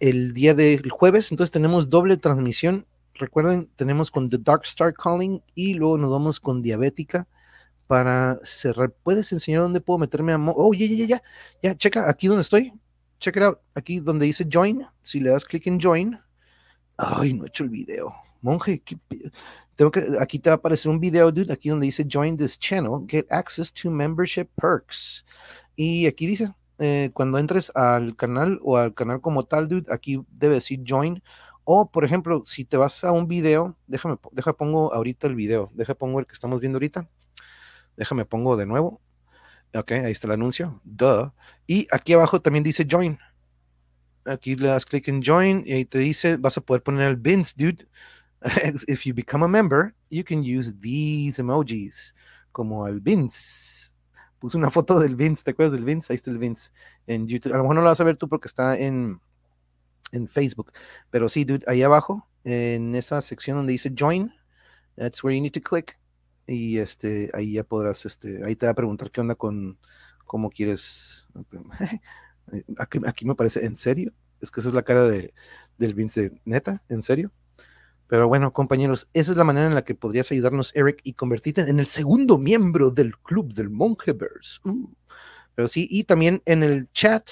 S1: El día del jueves, entonces tenemos doble transmisión. Recuerden, tenemos con The Dark Star Calling y luego nos vamos con Diabética para cerrar. ¿Puedes enseñar dónde puedo meterme a... oh, ya, ya, ya, ya, checa aquí donde estoy. Check it out. Aquí donde dice join. Si le das clic en join. Ay, no he hecho el video. Monje, tengo que, aquí te va a aparecer un video, dude, aquí donde dice join this channel, get access to membership perks. Y aquí dice, eh, cuando entres al canal o al canal como tal, dude, aquí debe decir join. O, por ejemplo, si te vas a un video, déjame, deja pongo ahorita el video, deja pongo el que estamos viendo ahorita. Déjame pongo de nuevo. Ok, ahí está el anuncio. Duh. Y aquí abajo también dice join. Aquí le das clic en join y ahí te dice, vas a poder poner el bins, dude. [LAUGHS] If you become a member, you can use these emojis, como el bins. Puse una foto del bins, ¿te acuerdas del bins? Ahí está el bins en YouTube. A lo mejor no lo vas a ver tú porque está en, en Facebook. Pero sí, dude, ahí abajo, en esa sección donde dice join, that's where you need to click y este, ahí ya podrás, este, ahí te va a preguntar qué onda con cómo quieres. [LAUGHS] Aquí, aquí me parece, ¿en serio? Es que esa es la cara de, del Vince, neta, ¿en serio? Pero bueno, compañeros, esa es la manera en la que podrías ayudarnos, Eric, y convertirte en el segundo miembro del club del Mongeverse. Uh. Pero sí, y también en el chat,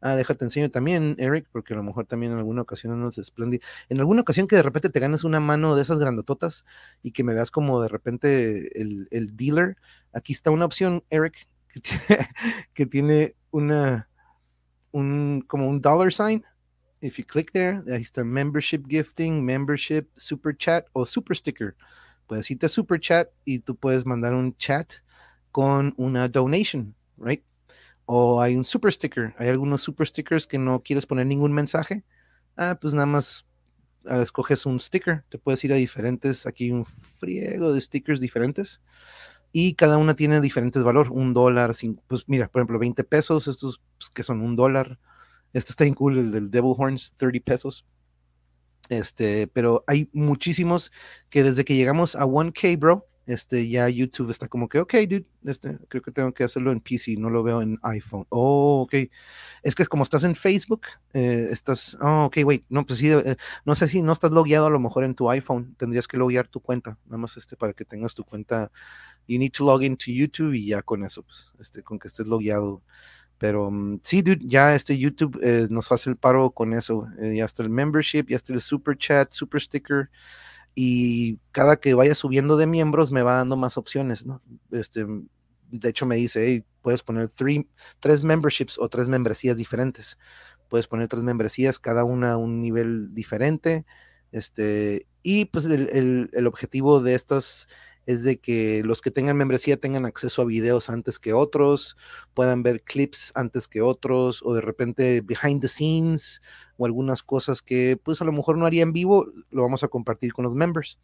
S1: ah, déjate enseño también, Eric, porque a lo mejor también en alguna ocasión no nos esplende. En alguna ocasión que de repente te ganes una mano de esas grandototas y que me veas como de repente el, el dealer, aquí está una opción, Eric, que [LAUGHS] que tiene una, un, como un dollar sign. If you click there, ahí está membership gifting, membership, super chat o super sticker. Puedes irte a super chat y tú puedes mandar un chat con una donation, right? O hay un super sticker. Hay algunos super stickers que no quieres poner ningún mensaje. Ah, pues nada más ah, escoges un sticker. Te puedes ir a diferentes, aquí un friego de stickers diferentes. Y cada una tiene diferentes valor. Un dólar, cinco, pues mira, por ejemplo, 20 pesos, estos pues, que son un dólar. Este está cool, el del Devil Horns, 30 pesos. Este, pero hay muchísimos que desde que llegamos a 1K, bro, este, ya YouTube está como que, ok, dude, este, creo que tengo que hacerlo en PC, no lo veo en iPhone. Oh, ok. Es que como estás en Facebook, eh, estás, oh, ok, wait, no, pues sí, eh, no sé si no estás logueado a lo mejor en tu iPhone, tendrías que loguear tu cuenta, nada más este, para que tengas tu cuenta. You need to log into YouTube y ya con eso, pues, este, con que estés logueado. Pero mm, sí, dude, ya este YouTube eh, nos hace el paro con eso. ya está el membership, ya está el super chat, super sticker y cada que vaya subiendo de miembros me va dando más opciones, ¿no? Este, de hecho me dice, puedes poner tres memberships o tres membresías diferentes. Puedes poner tres membresías, cada una a un nivel diferente. Este, y pues el, el objetivo de estas es de que los que tengan membresía tengan acceso a videos antes que otros, puedan ver clips antes que otros, o de repente behind the scenes, o algunas cosas que pues a lo mejor no haría en vivo, lo vamos a compartir con los members.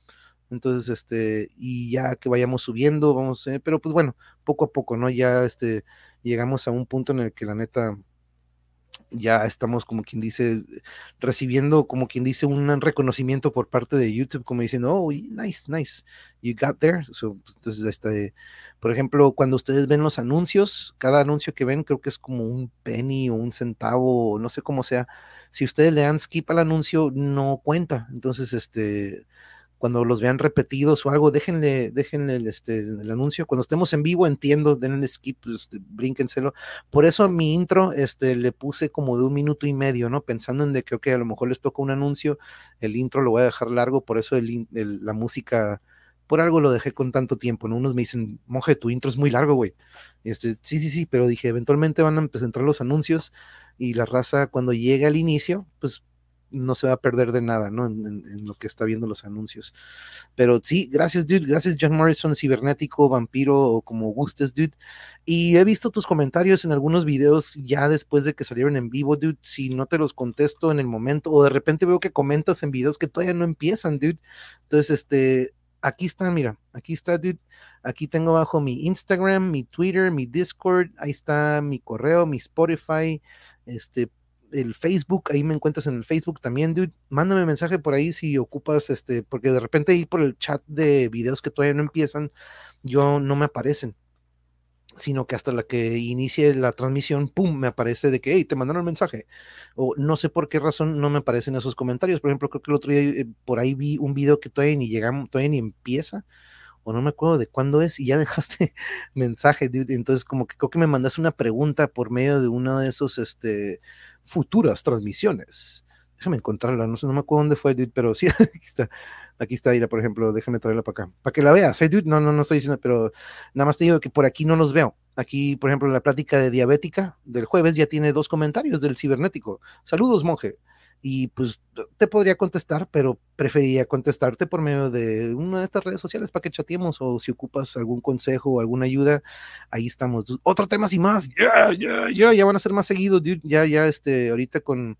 S1: Entonces, este, y ya que vayamos subiendo, vamos, eh, pero pues bueno, poco a poco, ¿no? Ya este, llegamos a un punto en el que la neta, ya estamos como quien dice, recibiendo como quien dice un reconocimiento por parte de YouTube, como diciendo, oh, nice, nice, you got there. entonces, este, por ejemplo, cuando ustedes ven los anuncios, cada anuncio que ven creo que es como un penny o un centavo, no sé cómo sea. Si ustedes le dan skip al anuncio, no cuenta. Entonces, este, cuando los vean repetidos o algo, déjenle, déjenle el, este, el anuncio. Cuando estemos en vivo, entiendo, denle skip, este, brínquenselo. Por eso mi intro este, le puse como de un minuto y medio, ¿no? Pensando en de que, ok, a lo mejor les toca un anuncio, el intro lo voy a dejar largo, por eso el, la música, por algo lo dejé con tanto tiempo, ¿no? Unos me dicen, monje, tu intro es muy largo, güey. Este, sí, sí, sí, pero dije, eventualmente van a empezar los anuncios y la raza cuando llegue al inicio, pues no se va a perder de nada, ¿no? En, lo que está viendo los anuncios. Pero sí, gracias, dude. Gracias, John Morrison, cibernético, vampiro o como gustes, dude. Y he visto tus comentarios en algunos videos ya después de que salieron en vivo, dude. Si no te los contesto en el momento, o de repente veo que comentas en videos que todavía no empiezan, dude. Entonces, este, aquí está, mira, aquí está, dude. Aquí tengo abajo mi Instagram, mi Twitter, mi Discord, ahí está mi correo, mi Spotify, este, el Facebook, ahí me encuentras en el Facebook también, dude. Mándame mensaje por ahí si ocupas, este, porque de repente ahí por el chat de videos que todavía no empiezan, yo no me aparecen, sino que hasta la que inicie la transmisión, pum, me aparece de que, hey, te mandaron el mensaje. O no sé por qué razón no me aparecen esos comentarios. Por ejemplo, creo que el otro día eh, por ahí vi un video que todavía ni llegamos, todavía ni empieza o no me acuerdo de cuándo es, y ya [LAUGHS] dejaste mensaje, dude. Entonces, como que creo que me mandaste una pregunta por medio de uno de esos, este, futuras transmisiones. Déjame encontrarla, no sé, no me acuerdo dónde fue, dude, pero [LAUGHS] sí, aquí está. Aquí está Ira, por ejemplo, déjame traerla para acá. Para que la veas, ¿eh, dude? No, no, no estoy diciendo, pero nada más te digo que por aquí no los veo. Aquí, por ejemplo, en la plática de diabética del jueves ya tiene dos comentarios del cibernético. Saludos, monje y pues te podría contestar, pero preferiría contestarte por medio de una de estas redes sociales para que chateemos o si ocupas algún consejo o alguna ayuda, ahí estamos. Otro tema y más, ya, ya, ya, ya van a ser más seguidos, ya, ya, este, ahorita con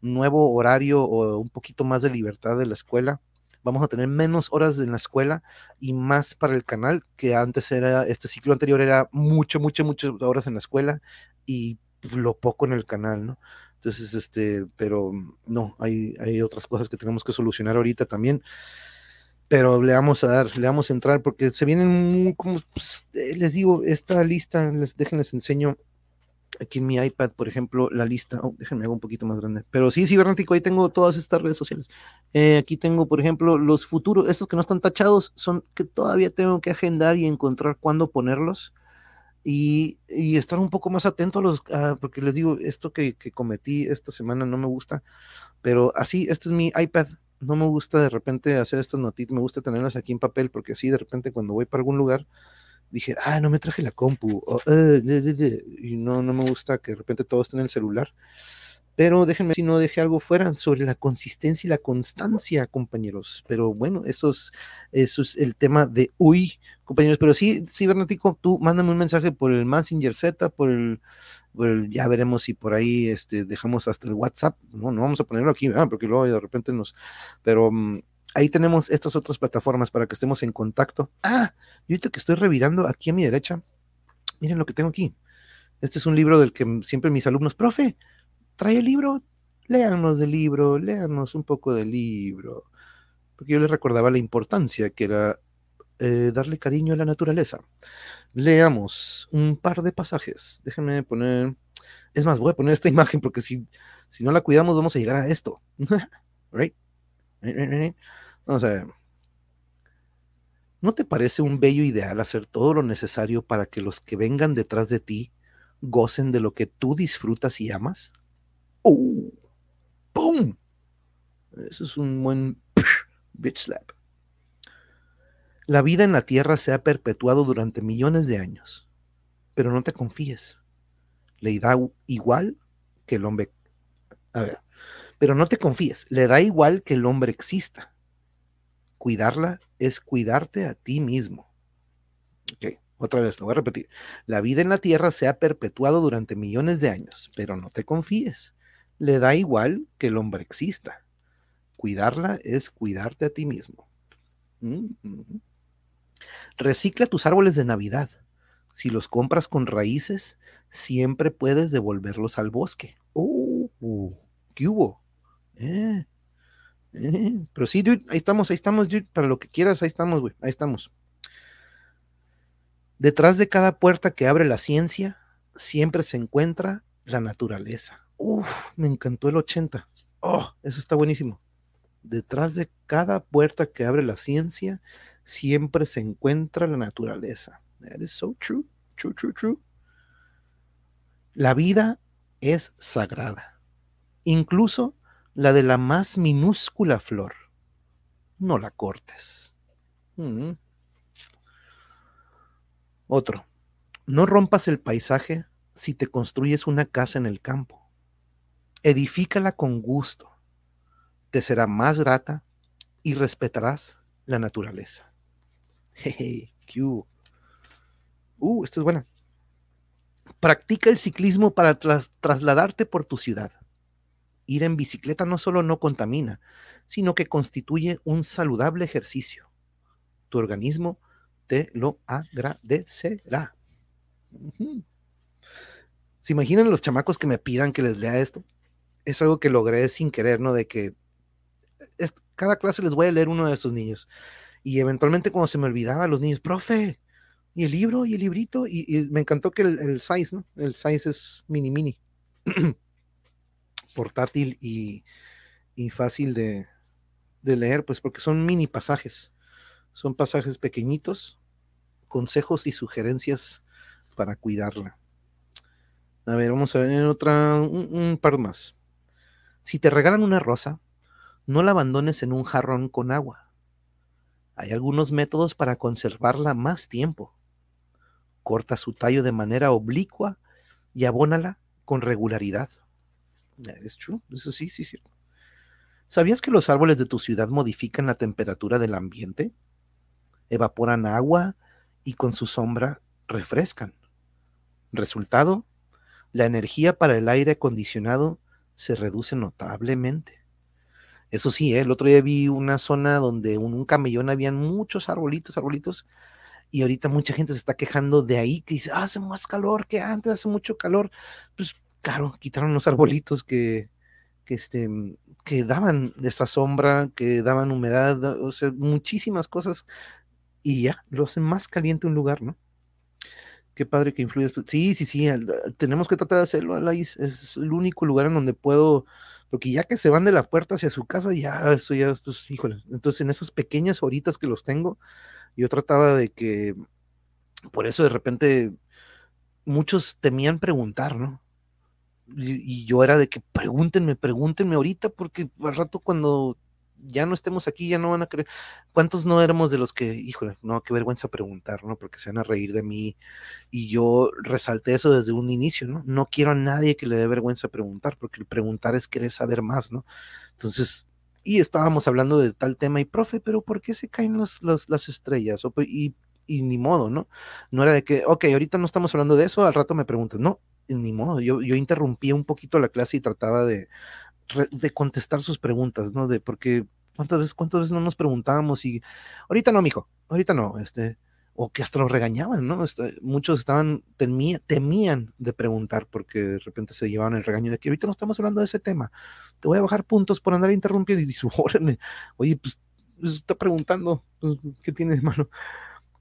S1: nuevo horario o un poquito más de libertad de la escuela, vamos a tener menos horas en la escuela y más para el canal, que antes era, este ciclo anterior era mucho, mucho, muchas horas en la escuela y lo poco en el canal, ¿no? Entonces, este, pero no, hay, hay otras cosas que tenemos que solucionar ahorita también. Pero le vamos a dar, le vamos a entrar porque se vienen, como pues, eh, les digo, esta lista, les, déjenles enseño aquí en mi iPad, por ejemplo, la lista. Oh, déjenme hago un poquito más grande. Pero sí, cibernético, ahí tengo todas estas redes sociales. Eh, aquí tengo, por ejemplo, los futuros, estos que no están tachados, son que todavía tengo que agendar y encontrar cuándo ponerlos y, estar un poco más atento a los, porque les digo, esto que, cometí esta semana no me gusta, pero así, este es mi iPad, no me gusta de repente hacer estas noticias, me gusta tenerlas aquí en papel, porque así de repente cuando voy para algún lugar, dije, ah, no me traje la compu, eh, y no, no me gusta que de repente todo esté en el celular. Pero déjenme si no dejé algo fuera sobre la consistencia y la constancia, compañeros. Pero bueno, eso es, el tema de hoy, compañeros. Pero sí, cibernético, tú mándame un mensaje por el Messenger Z, por el, ya veremos si por ahí este, dejamos hasta el WhatsApp. No, no vamos a ponerlo aquí, porque luego de repente nos. Pero mm, ahí tenemos estas otras plataformas para que estemos en contacto. Ah, yo ahorita que estoy revirando aquí a mi derecha, miren lo que tengo aquí. Este es un libro del que siempre mis alumnos, profe, trae el libro, léanos del libro, léanos un poco del libro. Porque yo les recordaba la importancia que era eh, darle cariño a la naturaleza. Leamos un par de pasajes. Déjenme poner. Es más, voy a poner esta [LAUGHS] imagen porque si, si no la cuidamos, vamos a llegar a esto. [LAUGHS] right? A. ¿No te parece un bello ideal hacer todo lo necesario para que los que vengan detrás de ti gocen de lo que tú disfrutas y amas? ¡Oh! ¡Pum! Eso es un buen [SNIFFS] bitch slap. La vida en la Tierra se ha perpetuado durante millones de años, pero no te confíes. Le da igual que el hombre. A ver, pero no te confíes, le da igual que el hombre exista. Cuidarla es cuidarte a ti mismo. Ok, otra vez, lo voy a repetir. La vida en la Tierra se ha perpetuado durante millones de años, pero no te confíes le da igual que el hombre exista. Cuidarla es cuidarte a ti mismo. Mm, Recicla tus árboles de Navidad. Si los compras con raíces, siempre puedes devolverlos al bosque. Oh, ¿qué hubo? Eh, eh, pero sí, ahí estamos, ahí estamos, para lo que quieras, ahí estamos, güey, ahí estamos. Detrás de cada puerta que abre la ciencia, siempre se encuentra la naturaleza. Uf, me encantó el 80. Oh, eso está buenísimo. Detrás de cada puerta que abre la ciencia, siempre se encuentra la naturaleza. That is so true, true, true, true. La vida es sagrada, incluso la de la más minúscula flor. No la cortes. Mm. Otro, no rompas el paisaje si te construyes una casa en el campo. Edifícala con gusto. Te será más grata y respetarás la naturaleza. [LAUGHS] Jeje, Uh, esto es buena. Practica el ciclismo para trasladarte por tu ciudad. Ir en bicicleta no solo no contamina, sino que constituye un saludable ejercicio. Tu organismo te lo agradecerá. ¿Se imaginan los chamacos que me pidan que les lea esto? Es algo que logré sin querer, ¿no? De que cada clase les voy a leer uno de estos niños. Y eventualmente cuando se me olvidaba, los niños, profe, y el libro, y el librito, y, me encantó que el, size, ¿no? El size es mini mini, [CLEARS THROAT] portátil y, fácil de, de leer, pues porque son mini pasajes. Son pasajes pequeñitos, consejos y sugerencias para cuidarla. A ver, vamos a ver otra, un, par más. Si te regalan una rosa, no la abandones en un jarrón con agua. Hay algunos métodos para conservarla más tiempo. Corta su tallo de manera oblicua y abónala con regularidad. Es true, eso sí, sí, sí. ¿Sabías que los árboles de tu ciudad modifican la temperatura del ambiente? evaporan agua y con su sombra refrescan. Resultado, la energía para el aire acondicionado se reduce notablemente. Eso sí, ¿eh? el otro día vi una zona donde en un camellón habían muchos arbolitos, arbolitos, y ahorita mucha gente se está quejando de ahí, que dice, hace más calor que antes, hace mucho calor. Pues claro, quitaron los arbolitos que, que, este, que daban esa sombra, que daban humedad, o sea, muchísimas cosas y ya, lo hacen más caliente un lugar, ¿no? Qué padre que influye. Sí, sí, sí, tenemos que tratar de hacerlo, Alais. Es el único lugar en donde puedo, porque ya que se van de la puerta hacia su casa, ya, eso ya, pues, híjole. Entonces, en esas pequeñas horitas que los tengo, yo trataba de que, por eso de repente, muchos temían preguntar, ¿no? Y, y yo era de que pregúntenme, pregúntenme ahorita, porque al rato cuando ya no estemos aquí, ya no van a creer. ¿Cuántos no éramos de los que, híjole, no, qué vergüenza preguntar, ¿no? Porque se van a reír de mí. Y yo resalté eso desde un inicio, ¿no? No quiero a nadie que le dé vergüenza preguntar, porque el preguntar es querer saber más, ¿no? Entonces, y estábamos hablando de tal tema, y profe, pero ¿por qué se caen las estrellas? y, y ni modo, ¿no? No era de que, ok, ahorita no estamos hablando de eso, al rato me preguntas, no, ni modo, yo, yo interrumpía un poquito la clase y trataba de, de contestar sus preguntas, ¿no? De porque cuántas veces, cuántas veces no nos preguntábamos y ahorita no, mijo, ahorita no, este, o que hasta lo regañaban, ¿no? Este, muchos estaban, temían de preguntar porque de repente se llevaban el regaño de que ahorita no estamos hablando de ese tema, te voy a bajar puntos por andar interrumpiendo y dice, [LAUGHS] oye, pues, pues, está preguntando, pues, ¿qué tienes, mano?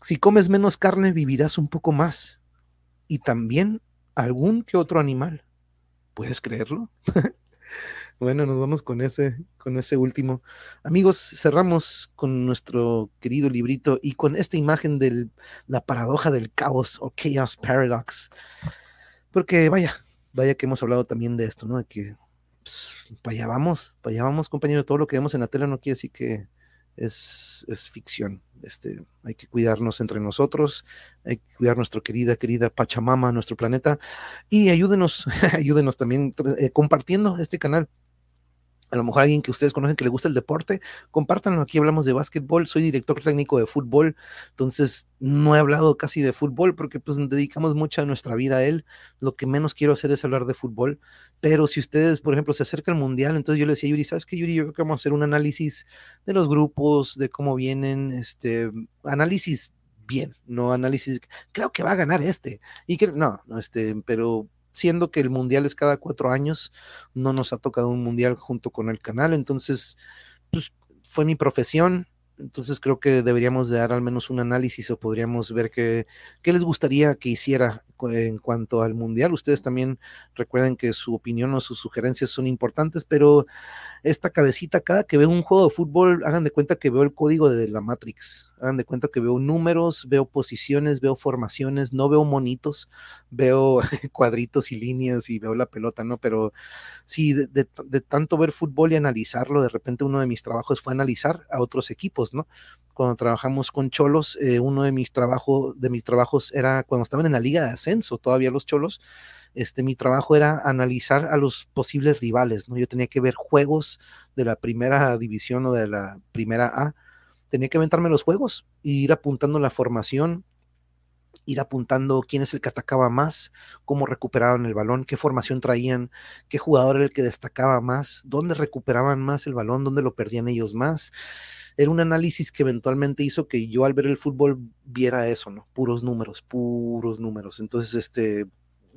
S1: Si comes menos carne, vivirás un poco más y también algún que otro animal. ¿Puedes creerlo? [LAUGHS] Bueno, nos vamos con ese, con ese último. Amigos, cerramos con nuestro querido librito y con esta imagen de la paradoja del caos o chaos paradox. Porque vaya, vaya que hemos hablado también de esto, ¿no? De que pues, para allá vamos, para allá vamos, compañero. Todo lo que vemos en la tele no quiere decir que es, es ficción. Este, hay que cuidarnos entre nosotros, hay que cuidar nuestra querida, querida Pachamama, nuestro planeta, y ayúdenos, [LAUGHS] ayúdenos también eh, compartiendo este canal a lo mejor alguien que ustedes conocen que le gusta el deporte, compártanlo. Aquí hablamos de básquetbol, soy director técnico de fútbol, entonces no he hablado casi de fútbol porque pues dedicamos mucha nuestra vida a él. Lo que menos quiero hacer es hablar de fútbol, pero si ustedes, por ejemplo, se acerca el mundial, entonces yo le decía a Yuri, ¿sabes qué, Yuri? Yo creo que vamos a hacer un análisis de los grupos, de cómo vienen, este, análisis bien, no análisis, creo que va a ganar este. Y que no, no, este, pero siendo que el mundial es cada cuatro años, no nos ha tocado un mundial junto con el canal, entonces, pues fue mi profesión, entonces creo que deberíamos de dar al menos un análisis o podríamos ver qué, qué les gustaría que hiciera en cuanto al mundial. Ustedes también recuerden que su opinión o sus sugerencias son importantes, pero esta cabecita, cada que veo un juego de fútbol, hagan de cuenta que veo el código de la Matrix, hagan de cuenta que veo números, veo posiciones, veo formaciones, no veo monitos, veo [LAUGHS] cuadritos y líneas y veo la pelota, ¿no? Pero sí, de, tanto ver fútbol y analizarlo, de repente uno de mis trabajos fue analizar a otros equipos, ¿no? Cuando trabajamos con Cholos, eh, uno de mis, trabajos de mis trabajos era cuando estaban en la liga de ascenso, todavía los Cholos, este, mi trabajo era analizar a los posibles rivales, ¿no? Yo tenía que ver juegos de la primera división o de la primera A, tenía que aventarme los juegos e ir apuntando la formación, ir apuntando quién es el que atacaba más, cómo recuperaban el balón, qué formación traían, qué jugador era el que destacaba más, dónde recuperaban más el balón, dónde lo perdían ellos más. Era un análisis que eventualmente hizo que yo al ver el fútbol viera eso, ¿no? Puros números, puros números. Entonces, este,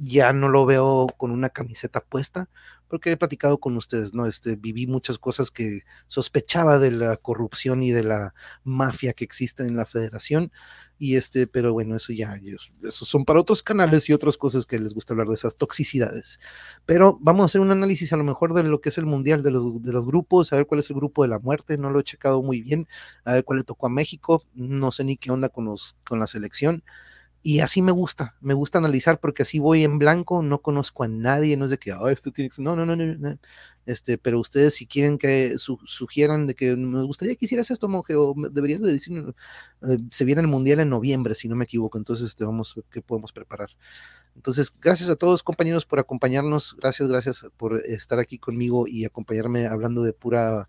S1: ya no lo veo con una camiseta puesta, porque he platicado con ustedes, ¿no? Este, viví muchas cosas que sospechaba de la corrupción y de la mafia que existe en la federación, y este, pero bueno, eso ya, eso son para otros canales y otras cosas que les gusta hablar de esas toxicidades. Pero vamos a hacer un análisis a lo mejor de lo que es el mundial de los, de los grupos, a ver cuál es el grupo de la muerte, no lo he checado muy bien, a ver cuál le tocó a México, no sé ni qué onda con, los, con la selección y así me gusta, me gusta analizar porque así voy en blanco, no conozco a nadie, no es de que, oh, esto tiene que no, no, no, no, este, pero ustedes si quieren que sugieran de que me gustaría que hicieras esto, monje, o deberías de decir, eh, se viene el mundial en noviembre, si no me equivoco, entonces este, vamos, ¿qué podemos preparar? Entonces, gracias a todos compañeros por acompañarnos, gracias, gracias por estar aquí conmigo y acompañarme hablando de pura,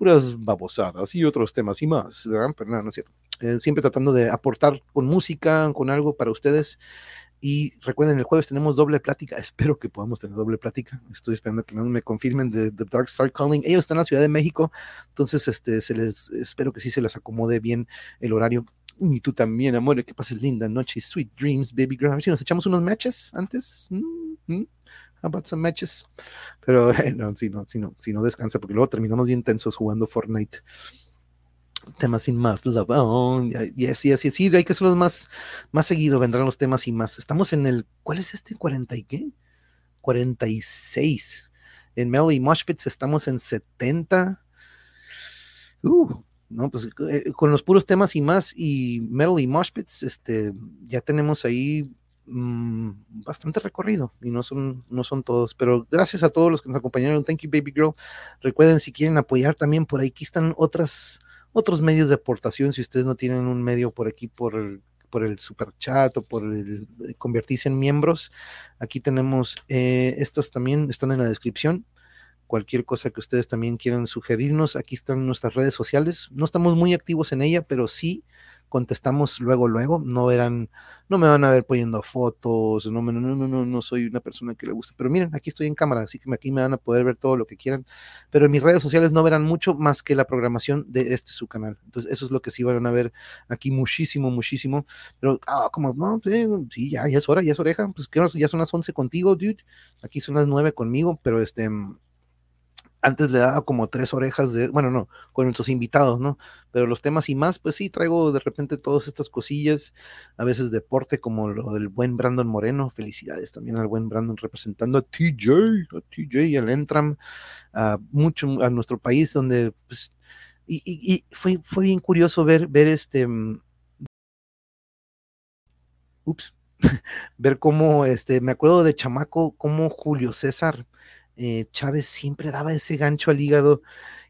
S1: puras babosadas y otros temas y más, ¿verdad? Pero nada, no es cierto. Eh, siempre tratando de aportar con música, con algo para ustedes. Y recuerden, el jueves tenemos doble plática. [LAUGHS] Espero que podamos tener doble plática. Estoy esperando que me confirmen de The Dark Star Calling. Ellos están en la Ciudad de México, entonces este, se les, espero que sí se les acomode bien el horario. Y tú también, amor, que pases linda noche. Sweet dreams, baby girl. A ver si nos echamos unos matches antes. Mm -hmm. About some matches? Pero [LAUGHS] no, si no, si no, si no descansa, porque luego terminamos bien tensos jugando Fortnite temas sin más, love, y así, así, así, hay que hacerlos más, más seguido, vendrán los temas y más. Estamos en el, ¿cuál es este? ¿40 y qué? 46. En Melody Moshpits estamos en 70. Uh, no, pues eh, con los puros temas y más y Melody Moshpits, este, ya tenemos ahí mmm, bastante recorrido y no son, no son todos, pero gracias a todos los que nos acompañaron. Thank you, baby girl. Recuerden, si quieren apoyar también por aquí están otras otros medios de aportación, si ustedes no tienen un medio por aquí, por el, por el super chat o por el eh, convertirse en miembros, aquí tenemos, eh, estas también están en la descripción. Cualquier cosa que ustedes también quieran sugerirnos, aquí están nuestras redes sociales. No estamos muy activos en ella, pero sí contestamos luego, luego, no verán, no me van a ver poniendo fotos, no, no, no, no, no soy una persona que le gusta, pero miren, aquí estoy en cámara, así que aquí me van a poder ver todo lo que quieran, pero en mis redes sociales no verán mucho más que la programación de este su canal, entonces eso es lo que sí van a ver aquí muchísimo, muchísimo, pero ah, como, no, sí, ya, ya es hora, ya es oreja, pues ya son las 11 contigo, dude, aquí son las 9 conmigo, pero este antes le daba como tres orejas de, bueno, no, con nuestros invitados, ¿no? Pero los temas y más, pues sí, traigo de repente todas estas cosillas, a veces deporte como lo del buen Brandon Moreno, felicidades también al buen Brandon representando a TJ, a TJ y al Entram, a mucho, a nuestro país, donde, pues, y, y, y fue, fue bien curioso ver, ver este, mm, ups, [LAUGHS] ver cómo, este, me acuerdo de chamaco, cómo Julio César, eh, Chávez siempre daba ese gancho al hígado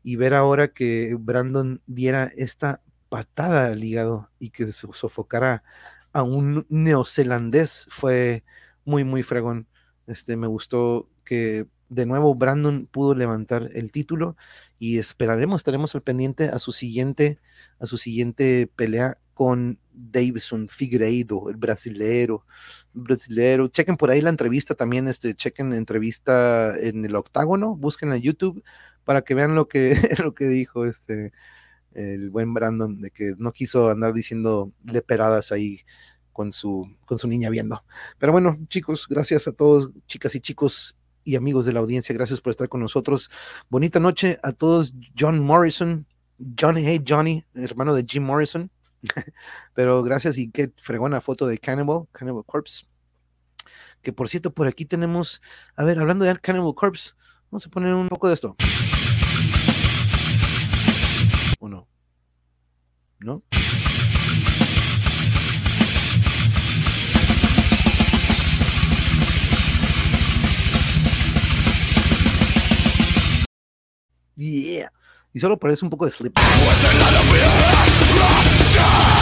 S1: y ver ahora que Brandon diera esta patada al hígado y que sofocara a un neozelandés fue muy, muy fregón. Este, me gustó que de nuevo Brandon pudo levantar el título y esperaremos, estaremos al pendiente a su siguiente, a su siguiente pelea con Davison Figueiredo, el brasilero, brasilero. Chequen por ahí la entrevista también, este, chequen la entrevista en el octágono, busquen en YouTube para que vean lo que, [LAUGHS] lo que dijo este el buen Brandon, de que no quiso andar diciendo leperadas ahí con su, con su niña viendo. Pero bueno, chicos, gracias a todos, chicas y chicos y amigos de la audiencia, gracias por estar con nosotros. Bonita noche a todos. John Morrison, Johnny, hey Johnny, hermano de Jim Morrison. [LAUGHS] Pero gracias y qué fregona foto de Cannibal, Cannibal Corpse. Que por cierto, por aquí tenemos, a ver, hablando de Cannibal Corpse, vamos a poner un poco de esto. ¿O no? ¿No? Yeah. Y solo parece un poco de slip. die!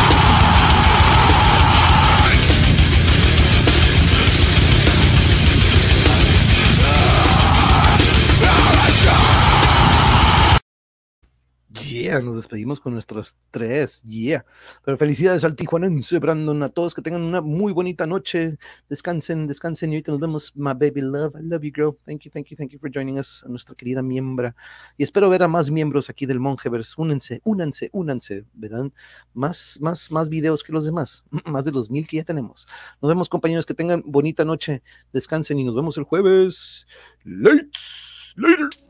S1: Yeah, nos despedimos con nuestros tres. Yeah. Pero felicidades al tijuanense, Brandon, a todos que tengan una muy bonita noche. Descansen, descansen y ahorita nos vemos, my baby love. I love you, girl. Thank you, thank you, thank you for joining us, a nuestra querida miembra. Y espero ver a más miembros aquí del Mongeverse. Únanse, únanse, únanse. Verán más, más, más videos que los demás. [CLEARS THROAT] Más de los mil que ya tenemos. Nos vemos, compañeros, que tengan bonita noche. Descansen y nos vemos el jueves. Later. Later.